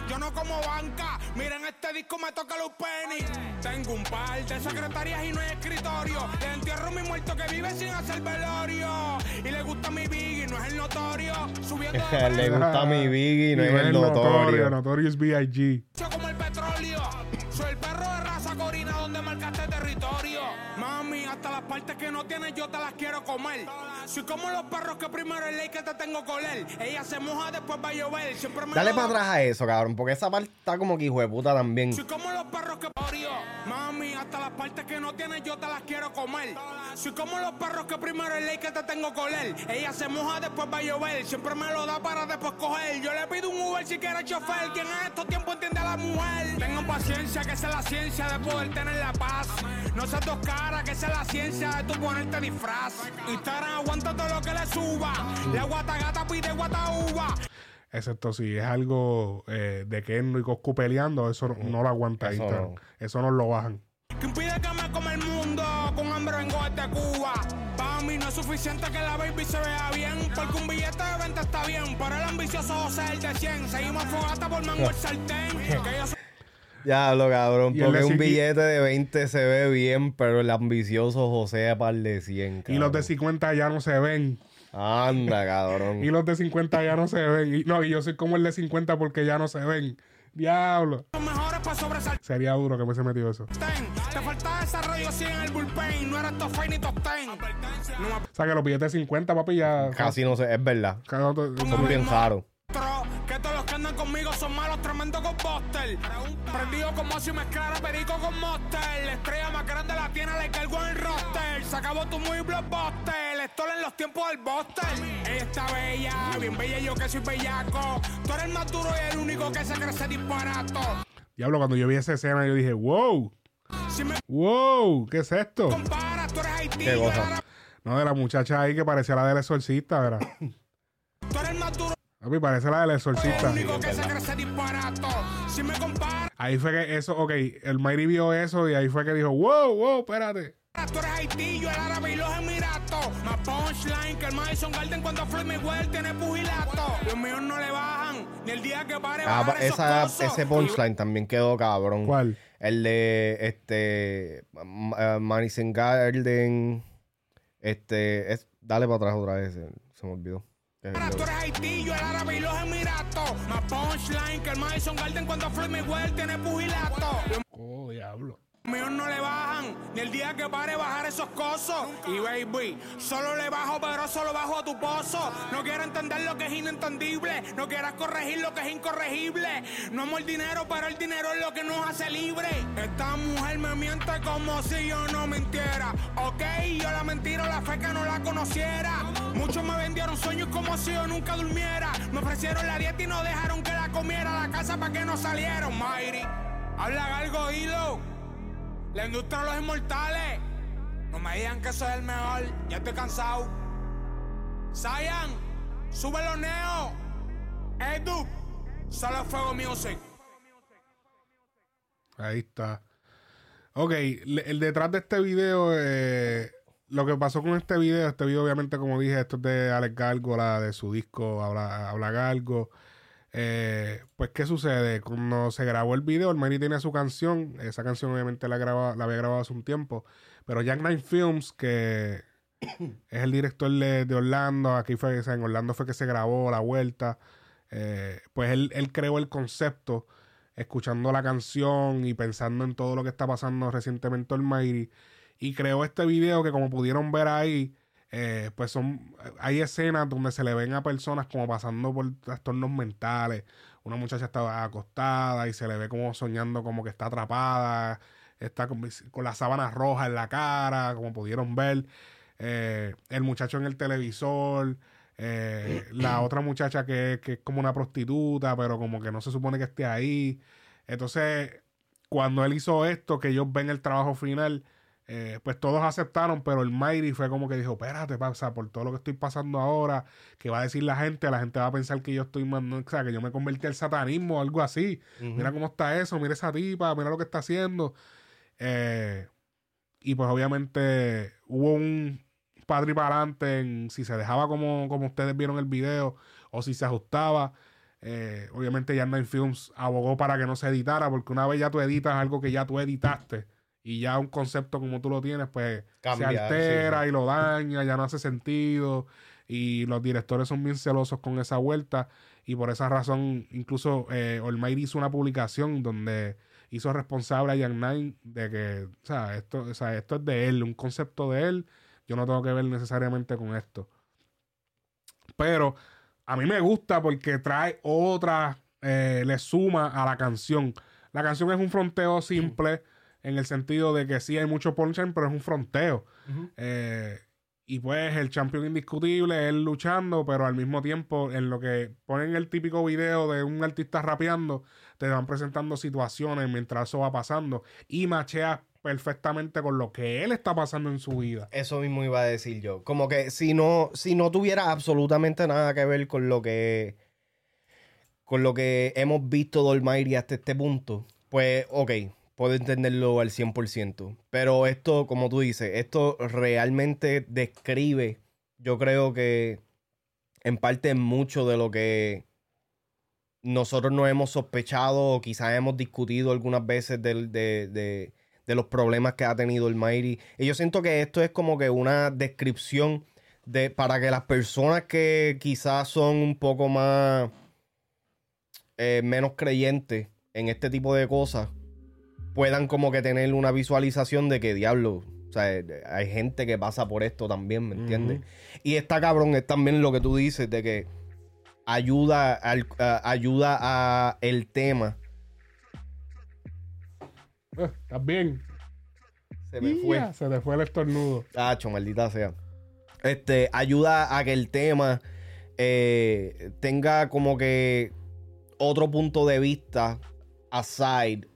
Yo no como banca. Miren este disco, me toca los penny. Tengo un par de secretarias y no hay escritorio. Le entierro a mi muerto que vive sin hacer velorio. Y le gusta mi big y no es el notorio. Subiendo Le gusta mi Biggie, no es el notorio. notorio. Notorious B.I.G. como el petróleo. De raza corina donde marcaste territorio. Mami, hasta las partes que no tienes yo te las quiero comer. Soy como los perros que primero es ley que te tengo con él. Ella se moja, después va a llover. Siempre me Dale para atrás a eso, cabrón, porque esa parte está como que hijo de puta también. Soy como los perros que parió. Mami, hasta las partes que no tienes yo te las quiero comer. Soy como los perros que primero es ley que te tengo con él. Ella se moja, después va a llover. Siempre me lo da para después coger. Yo le pido un Uber si quiere chofer. Quien en estos tiempos entiende a la mujer. Tengan paciencia, que esa es la ciencia de poder tener la paz. No seas dos caras, que esa es la ciencia de tu ponerte disfraz. Instagram aguanta todo lo que le suba. La guata gata pide guata uva. Excepto si es algo eh, de Kenno y Coscu peleando, eso no, no lo aguanta Eso Instagram. no. Eso no lo bajan. Que impide que me coma el mundo Con hambre vengo desde Cuba Para mí no es suficiente que la baby se vea bien Porque un billete de venta está bien Pero el ambicioso José es el de 100 Seguimos fogata por mango el sartén Que yo soy Ya lo cabrón, Y porque un billete de 20 se ve bien, pero el ambicioso José es par de 100. Y los de cabrón. 50 ya no se ven. Anda, cabrón. Y los de 50 ya no se ven. Y, no, y yo soy como el de 50 porque ya no se ven. Diablo. los mejores para sobresaltar Sería duro que me se metió eso. Te falta desarrollo 100 en el bullpen No eres top five ni top 10 No me O sea que los billetes de 50, papi, ya. Casi no sé, es verdad. Son bien raros. Que todos los que andan conmigo son malos, tremendo con Buster. Prendido como si mezclara perico con Monster. La estrella más grande la tiene, le cargo en el roster. Se acabó tu muy blockbuster. Esto en los tiempos del Buster. Ella está bella, bien bella, yo que soy bellaco. Tú eres el más duro y el único que se crece disparato. Diablo, cuando yo vi esa escena, yo dije, wow. Si me Wow, ¿qué es esto? comparas, tú eres Haití. Qué yo cosa. era- No, de la muchacha ahí que parecía la del exorcista, ¿verdad? Tú eres el más duro Papi, parece la del exorcista. Ahí fue que eso, ok, el Mayri vio eso y ahí fue que dijo, wow, wow, espérate. Tú eres Haití, yo el árabe y los emiratos. Más punchline que el Madison Garden cuando Floyd Mayweather tiene pugilato. Los míos no le bajan, ni el día que pare Ah, bajar esos esa, cosos. ese punchline también quedó cabrón. ¿Cuál? El de este Madison Garden. Este. Es, dale para atrás otra vez. Se me olvidó. Eh, Tú eres Haití, yo el árabe y los emiratos. Más punchline que el Madison Garden cuando Floyd Mayweather tiene pugilato. Oh, diablo. Míos no le bajan, ni el día que pare bajar esos cosos. Y baby, solo le bajo, pero solo bajo a tu pozo. No quiero entender lo que es inentendible, no quieras corregir lo que es incorregible. No amo el dinero, pero el dinero es lo que nos hace libre. Esta mujer me miente como si yo no mintiera. Ok, yo la mentira, la fe que no la conociera. Muchos me vendieron sueños como si yo nunca durmiera. Me ofrecieron la dieta y no dejaron que la comiera. La casa para que no salieron, Mayri. Habla algo, hilo. La industria de los inmortales. No me digan que soy el mejor. Ya estoy cansado. Sayan, sube los neos. Edu, solo fuego music. Ahí está. Ok, el detrás de este video, eh, lo que pasó con este video, este video obviamente como dije, esto es de Alex Gárgola, de su disco Habla, Habla Galgo. Eh, pues, ¿qué sucede? Cuando se grabó el video, el Mary tiene su canción, esa canción obviamente la, graba- la había grabado hace un tiempo, pero Jack Nine Films, que es el director de, de Orlando, aquí fue, o sea, en Orlando fue que se grabó la vuelta, eh, pues él, él creó el concepto escuchando la canción y pensando en todo lo que está pasando recientemente Almighty. Y creó este video que como pudieron ver ahí eh, pues son hay escenas donde se le ven a personas como pasando por trastornos mentales una muchacha está acostada y se le ve como soñando como que está atrapada está con, con las sábanas rojas en la cara como pudieron ver Eh, el muchacho en el televisor eh, la otra muchacha que, que es como una prostituta, pero como que no se supone que esté ahí. Entonces, cuando él hizo esto, que ellos ven el trabajo final, eh, pues todos aceptaron, pero el Mighty fue como que dijo, espérate, pasa, por todo lo que estoy pasando ahora, que va a decir la gente, la gente va a pensar que yo estoy mandando, o sea, que yo me convertí al satanismo o algo así. Mira cómo está eso, mira esa tipa, mira lo que está haciendo. Eh, y pues obviamente hubo un padre y para adelante en si se dejaba como, como ustedes vieron el video o si se ajustaba. Eh, obviamente ya Nine Films abogó para que no se editara porque una vez ya tú editas algo que ya tú editaste y ya un concepto como tú lo tienes pues se altera sí, y lo daña, ya no hace sentido y los directores son bien celosos con esa vuelta y por esa razón incluso eh, Olmairi hizo una publicación donde hizo responsable a Young Nine de que o sea, esto, o sea, esto es de él, un concepto de él, yo no tengo que ver necesariamente con esto. Pero a mí me gusta porque trae otra, eh, le suma a la canción. La canción es un fronteo simple en el sentido de que sí hay mucho punchline, pero es un fronteo. Eh, y pues el campeón indiscutible, él luchando, pero al mismo tiempo en lo que ponen el típico video de un artista rapeando, te van presentando situaciones mientras eso va pasando y machea perfectamente con lo que él está pasando en su vida. Eso mismo iba a decir yo. Como que si no, si no tuviera absolutamente nada que ver con lo que con lo que hemos visto de Almighty hasta este punto, pues ok, puedo entenderlo al 100%. Pero esto, como tú dices, esto realmente describe, yo creo que en parte mucho de lo que nosotros no hemos sospechado o quizás hemos discutido algunas veces de, de- de los problemas que ha tenido el Mighty. Y yo siento que esto es como que una descripción de para que las personas que quizás son un poco más eh, menos creyentes en este tipo de cosas puedan como que tener una visualización de que diablo, o sea, eh, hay gente que pasa por esto también, ¿me entiendes? Y está cabrón, es también lo que tú dices de que ayuda al, a- ayuda a el tema. Eh, ¿Estás bien? Se me fue. Se te fue el estornudo. Tacho, maldita sea. Este, ayuda a que el tema eh, tenga como que otro punto de vista aside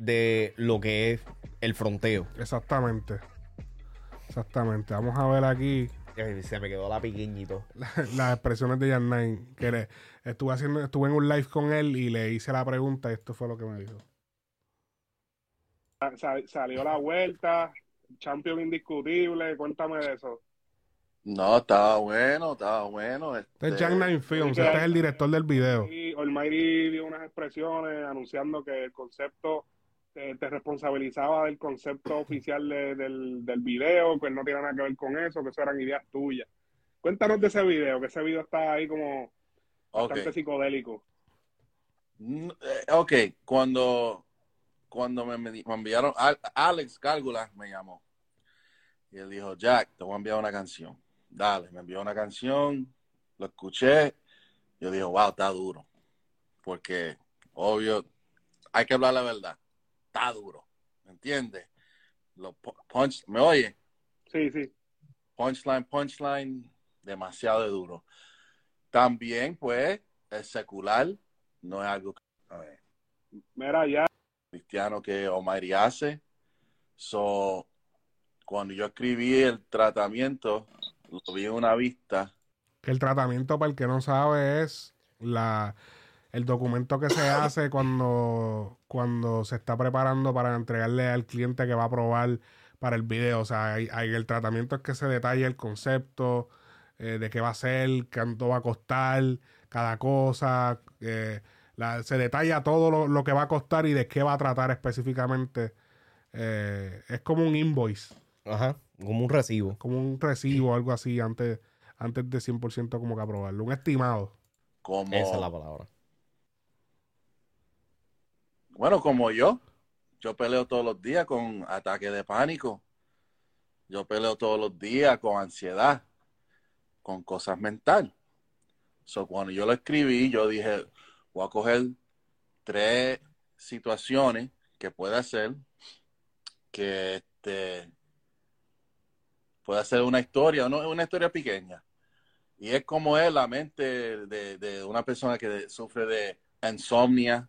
de lo que es el fronteo. Exactamente. Exactamente. Vamos a ver aquí Se me quedó la piquiñito. la- las expresiones de Jan Nine. Que le- estuve haciendo, estuve en un live con él y le hice la pregunta y esto fue lo que me dijo. Sa- salió la vuelta, champion indiscutible, cuéntame de eso. No, estaba bueno, estaba bueno. Este es este, Jack Nine Films, este es el director del video. Y Almighty dio unas expresiones anunciando que el concepto eh, te responsabilizaba del concepto oficial de- del, del video, que no tiene nada que ver con eso, que eso eran ideas tuyas. Cuéntanos de ese video, que ese video está ahí como bastante psicodélico. Mm, eh, Ok, cuando, cuando me, me enviaron, Al- Alex Cálgula me llamó. Y él dijo, Jack, te voy a enviar una canción. Dale, me envió una canción, lo escuché. Yo dije, wow, está duro. Porque, obvio, hay que hablar la verdad. Está duro. ¿Me entiendes? Los punch, ¿Me oye? Sí, sí. Punchline, punchline, demasiado duro. También, pues, el secular no es algo que, a ver, Mira, ya. cristiano que Almighty hace. So, cuando yo escribí el tratamiento, lo vi en una vista. Que el tratamiento, para el que no sabe, es la, el documento que se hace cuando, cuando se está preparando para entregarle al cliente que va a probar para el video. O sea, hay, hay- el tratamiento es que se detalla el concepto eh, de qué va a ser, cuánto va a costar, cada cosa. eh, la- se detalla todo lo, lo que va a costar y de qué va a tratar específicamente. Eh, es como un invoice. Ajá, como un recibo. Como un recibo, algo así, antes, antes de 100% como que aprobarlo. Un estimado. Como, Esa es la palabra. Bueno, como yo, yo peleo todos los días con ataques de pánico. Yo peleo todos los días con ansiedad, con cosas mentales. So, cuando yo lo escribí, yo dije, voy a coger tres situaciones que puede hacer que este puede ser una historia, no una historia pequeña. Y es como es la mente de, de una persona que sufre de insomnia.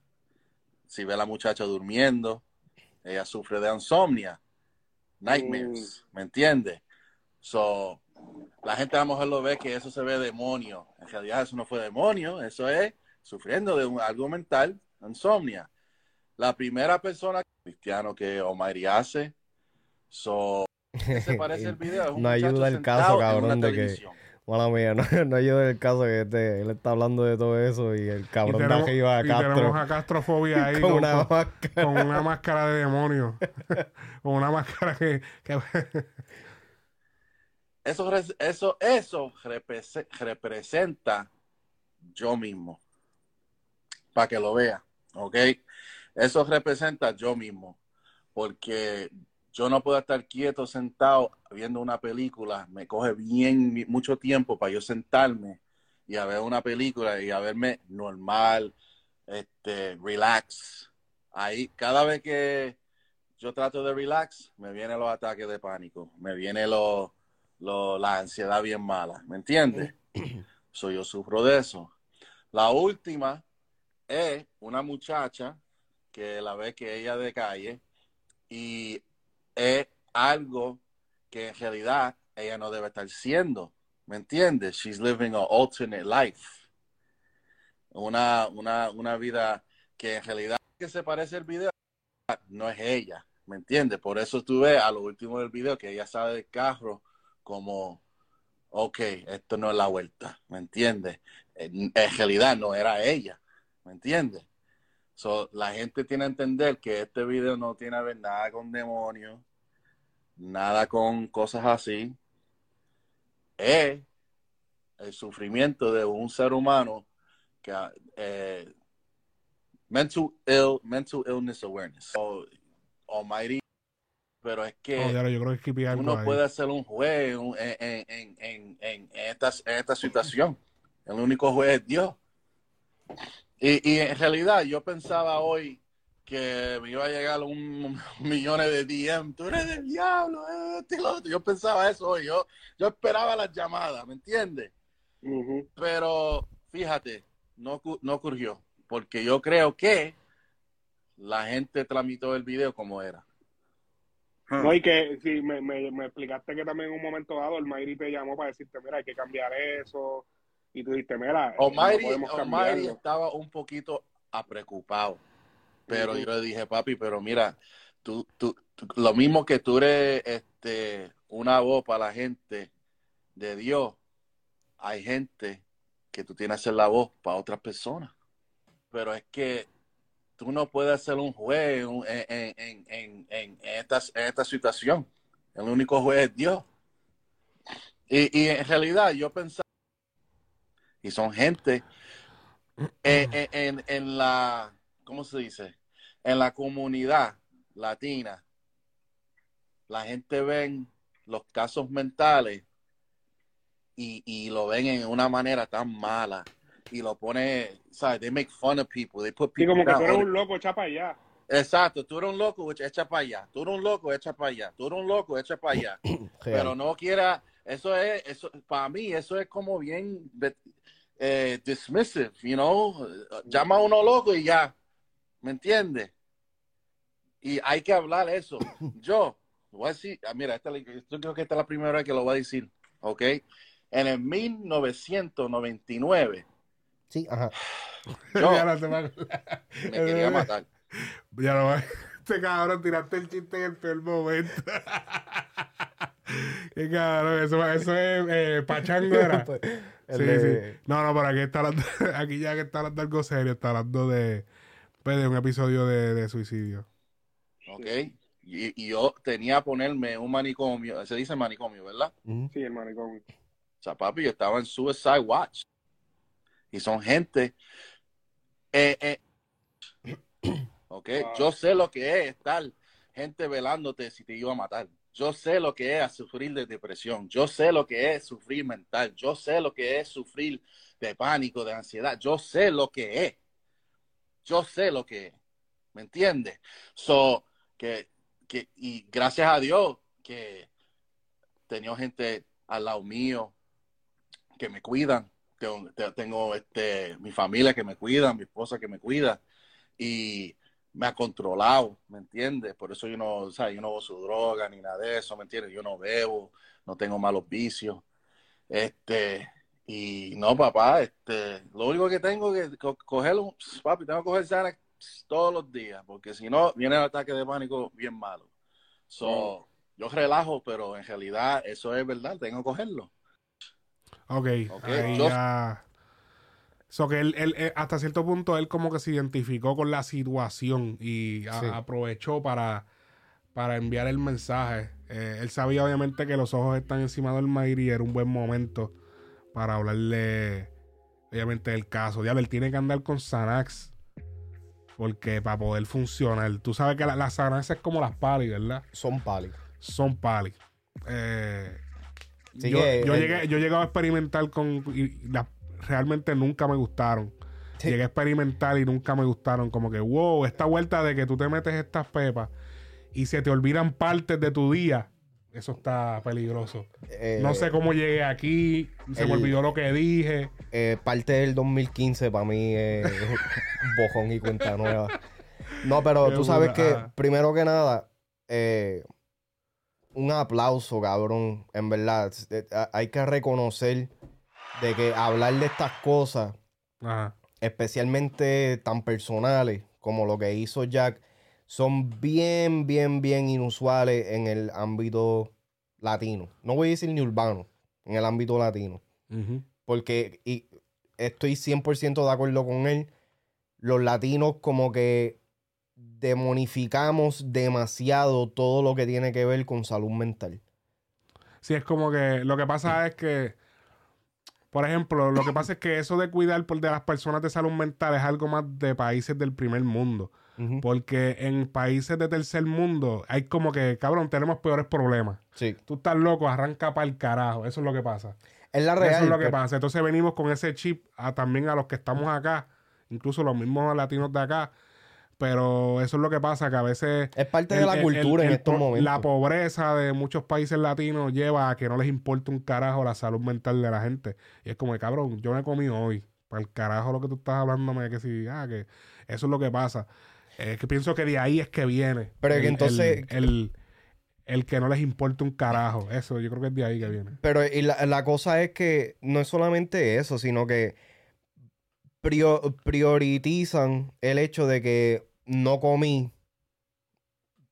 Si ve a la muchacha durmiendo, ella sufre de insomnia, nightmares, ¿me entiendes? So, la gente a lo mejor lo ve que eso se ve demonio. En realidad eso no fue demonio, eso es sufriendo de un- algo mental, insomnia. La primera persona cristiano que Almighty hace, so, ¿qué se parece el video? Es un No ayuda el caso, cabrón, de que. Mala mía, no, no ayuda el caso que este, él está hablando de todo eso y el Y cabrón de tenemos, arriba a y Castro. tenemos a Castrofobia ahí Con con, una con- máscara. con una máscara de demonio. con una máscara que... que- Eso, eso, eso representa yo mismo. Para que lo vea, ¿ok? Eso representa yo mismo. Porque yo no puedo estar quieto sentado viendo una película. Me coge bien mucho tiempo para yo sentarme y a ver una película y a verme normal, este, relax. Ahí, cada vez que yo trato de relax, me vienen los ataques de pánico, me viene lo, lo- la ansiedad bien mala, ¿me entiendes? So, yo sufro de eso. La última es una muchacha que la ve que ella de calle y es algo que en realidad ella no debe estar siendo, ¿me entiendes? She's living an alternate life. Una, una, una vida que en realidad que se parece al video no es ella, ¿me entiendes? Por eso tú ves a lo último del video que ella sale del carro como, ok, esto no es la vuelta, ¿me entiendes? En, en realidad no era ella, ¿me entiendes? So, la gente tiene que entender que este video no tiene que ver nada con demonios, nada con cosas así. Es el sufrimiento de un ser humano que eh, mental ill, mental illness awareness. So, Almighty, pero es que Oh, yo creo que uno ahí. puede ser un juez en, en, en, en, esta, en esta situación. El único juez es Dios. Y, y en realidad yo pensaba hoy que me iba a llegar un millón de DM. Tú eres del diablo. este y lo otro. Yo pensaba eso hoy. Yo, yo esperaba las llamadas, ¿me entiendes? Pero fíjate, no, cu- no ocurrió. Porque yo creo que la gente tramitó el video como era. No, y que sí, me, me, me explicaste que también en un momento dado el Mayri te llamó para decirte, mira, hay que cambiar eso. Y tú dijiste, mira, no Almighty cambiarlo. estaba un poquito preocupado. Pero yo le dije, papi, pero mira, tú, tú, tú- lo mismo que tú eres este, una voz para la gente de Dios, hay gente que tú tienes que ser la voz para otras personas. Pero es que tú no puedes ser un juez en, en, en, en, en esta, en esta situación. El único juez es Dios. Y, y en realidad yo pensaba, y son gente eh, en, en, en la, ¿cómo se dice? En la comunidad latina, la gente ven los casos mentales y, y lo ven en una manera tan mala y lo pone, ¿sabes? They make fun of people, they put Y people como que tú eres un loco, echa para allá. Exacto, tú eres un loco, echa para allá. Tú eres un loco, echa para allá. Tú eres un loco, echa para allá. Pero no quiera, eso es, eso, para mí, eso es como bien eh, dismissive, you know. Llama a uno loco y ya, ¿me entiendes? Y hay que hablar eso. Yo, voy a decir, ah, mira, esta, es la- yo creo que esta es la primera vez que lo voy a decir, ¿ok? En el 1999, Sí, ajá. Yo- Ya no te va- me quería matar. Ya no va. Este cabrón, tiraste el chiste en el peor momento. Qué cabrón, eso, eso es eh, pachango era. Pues, Sí, de- sí. No, no, pero aquí está hablando, aquí ya que está hablando algo serio, está hablando de, pues, de un episodio de, de suicidio. ¿ok? Y, y yo tenía que ponerme un manicomio, se dice manicomio, ¿verdad? Sí, el manicomio. O sea, papi, yo estaba en Suicide Watch. Y son gente. eh, eh, ok, Wow. yo sé lo que es estar gente velándote si te iba a matar. Yo sé lo que es sufrir de depresión. Yo sé lo que es sufrir mental. Yo sé lo que es sufrir de pánico, de ansiedad. Yo sé lo que es. Yo sé lo que es. ¿Me entiendes? So, que, que, y gracias a Dios que tenía gente al lado mío que me cuidan. Tengo, te- tengo este, mi familia que me cuida, mi esposa que me cuida. Y me ha controlado, ¿me entiendes? Por eso yo no, o sea, yo no uso droga ni nada de eso, ¿me entiendes? Yo no bebo, no tengo malos vicios. Este, y no, papá, este, lo único que tengo que co- coger un, papi, tengo que coger Xanax todos los días, porque si no, viene el ataque de pánico bien malo. So, yo relajo, pero en realidad eso es verdad, tengo que cogerlo. Ok, Ok, ahí yo- ya. So que él, él, él, hasta cierto punto, él como que se identificó con la situación y a- Sí. aprovechó para, para enviar el mensaje. Eh, él sabía obviamente que los ojos están encima del Mair y era un buen momento para hablarle, obviamente, del caso. Ya él tiene que andar con Xanax porque para poder funcionar. Tú sabes que la- las Xanax es como las pali, ¿verdad? Son pali. Son pali. Eh, yo, que yo el- llegué, yo llegué a experimentar con. Realmente nunca me gustaron. Llegué a experimentar y nunca me gustaron. Como que, wow, esta vuelta de que tú te metes estas pepas y se te olvidan partes de tu día. Eso está peligroso. Eh, no sé cómo llegué aquí. Se me olvidó lo que dije. eh, parte del 2015 para mí es bojón y cuenta nueva. No, pero Qué tú sabes buena, que, ajá. primero que nada, eh, un aplauso, cabrón. En verdad, Eh, hay que reconocer de que hablar de estas cosas, Ajá. especialmente tan personales como lo que hizo Jack, son bien, bien, bien inusuales en el ámbito latino. No voy a decir ni urbano, en el ámbito latino. Porque y estoy 100% de acuerdo con él. Los latinos como que demonificamos demasiado todo lo que tiene que ver con salud mental. Sí, es como que lo que pasa es que, por ejemplo, lo que pasa es que eso de cuidar por de las personas de salud mental es algo más de países del primer mundo. Porque en países de tercer mundo hay como que, cabrón, tenemos peores problemas. Sí. Tú estás loco, arranca para el carajo. Eso es lo que pasa. Es la Eso real. es lo que pero- pasa. Entonces venimos con ese chip a, también a los que estamos acá, incluso los mismos latinos de acá. Pero eso es lo que pasa, que a veces... Es parte de la cultura en estos momentos. La pobreza de muchos países latinos lleva a que no les importe un carajo la salud mental de la gente. Y es como, cabrón, yo me comido hoy. Para el carajo lo que tú estás hablándome, que si, ah, que eso es lo que pasa. Es que pienso que de ahí es que viene. Pero que entonces- El, el- que no les importe un carajo. Eso, yo creo que es de ahí que viene. Pero y la, la cosa es que no es solamente eso, sino que prio- priorizan el hecho de que no comí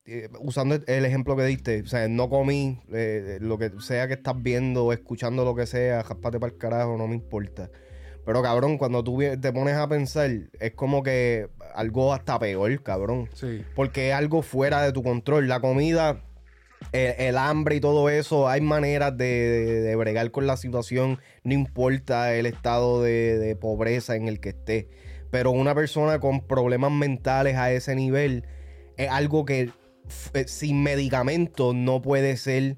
eh, usando el ejemplo que diste, o sea, no comí, eh, lo que sea que estás viendo, escuchando lo que sea, jaspate para el carajo, no me importa. Pero cabrón, cuando tú te pones a pensar, es como que algo hasta peor, cabrón. Sí. Porque es algo fuera de tu control. La comida, el, el hambre y todo eso, hay maneras de, de- de bregar con la situación, no importa el estado de, de pobreza en el que esté. Pero una persona con problemas mentales a ese nivel es algo que eh, sin medicamentos no puede ser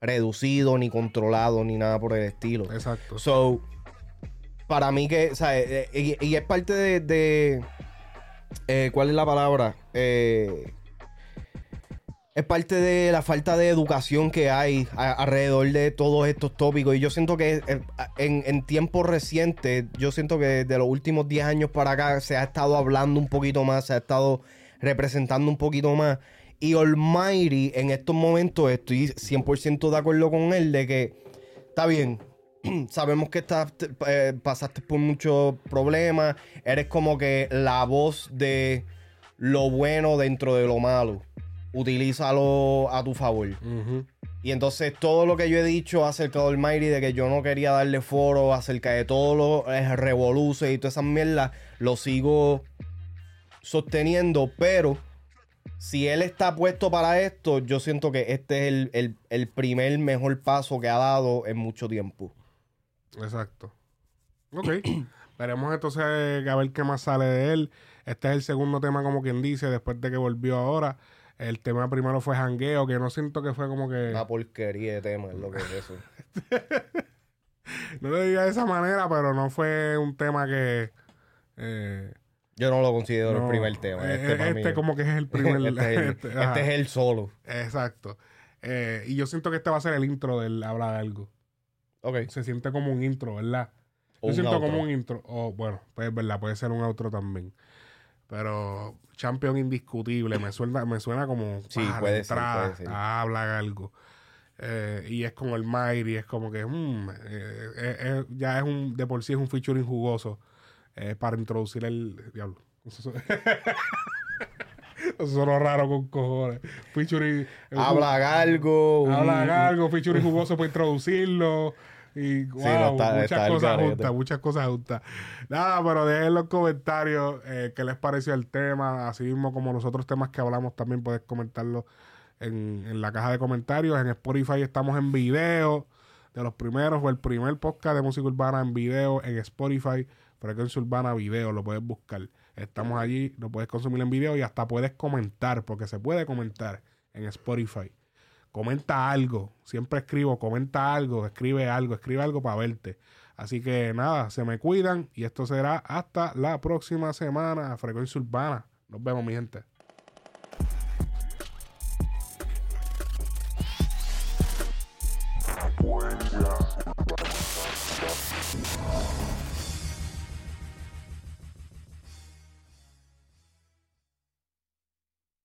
reducido, ni controlado, ni nada por el estilo. Exacto. So, para mí que, o sea, eh, eh, y, y es parte de, de, eh, ¿cuál es la palabra? Eh, es parte de la falta de educación que hay alrededor de todos estos tópicos. Y yo siento que eh, en, en tiempos recientes, yo siento que de los últimos 10 años para acá se ha estado hablando un poquito más, se ha estado representando un poquito más. Y Almighty, en estos momentos, estoy 100% de acuerdo con él de que está bien. Sabemos que estás, eh, pasaste por muchos problemas. Eres como que la voz de lo bueno dentro de lo malo. Utilízalo a tu favor. Y entonces todo lo que yo he dicho acerca de Almighty, de que yo no quería darle foro, acerca de todo lo eh, revoluce y todas esas mierdas, lo sigo sosteniendo, pero si él está puesto para esto, yo siento que este es el, el- el primer mejor paso que ha dado en mucho tiempo. Exacto. Ok. Veremos entonces a ver qué más sale de él. Este es el segundo tema, como quien dice, después de que volvió ahora. El tema primero fue Jangueo, que no siento que fue como que. Una porquería de tema es lo que es eso. No lo diga de esa manera, pero no fue un tema que. eh, Yo no lo considero no, el primer tema. eh, Este, mí- este como que es el primer. este, es el, este, este ajá. es el solo. Exacto. Eh, y yo siento que este va a ser el intro del Habla de algo. Ok. Se siente como un intro, ¿verdad? O Yo un siento outro. como un intro. O bueno, pues es verdad, puede ser un outro también. Pero Champion indiscutible, me suena, me suena como Sí, ah, puede ser, entrada, puede ser. habla algo. Eh, y es como el Mighty, es como que mm, eh, eh, ya es un, de por sí es un featuring jugoso para introducir el diablo. Eso, sonó raro con cojones. Featuring. Habla algo. Habla algo, featuring jugoso para introducirlo. Y wow, no, está- muchas está cosas juntas, muchas cosas juntas. Nada, pero dejen en los comentarios eh, qué les pareció el tema. Así mismo como los otros temas que hablamos, también puedes comentarlo en, en la caja de comentarios. En Spotify estamos en video. De los primeros, fue el primer podcast de música urbana en video en Spotify. Frecuencia Urbana Video, lo puedes buscar. Estamos allí, lo puedes consumir en video y hasta puedes comentar, porque se puede comentar en Spotify. Comenta algo, siempre escribo, comenta algo, escribe algo, escribe algo para verte. Así que nada, se me cuidan y esto será hasta la próxima semana. Frecuencia Urbana. Nos vemos, mi gente.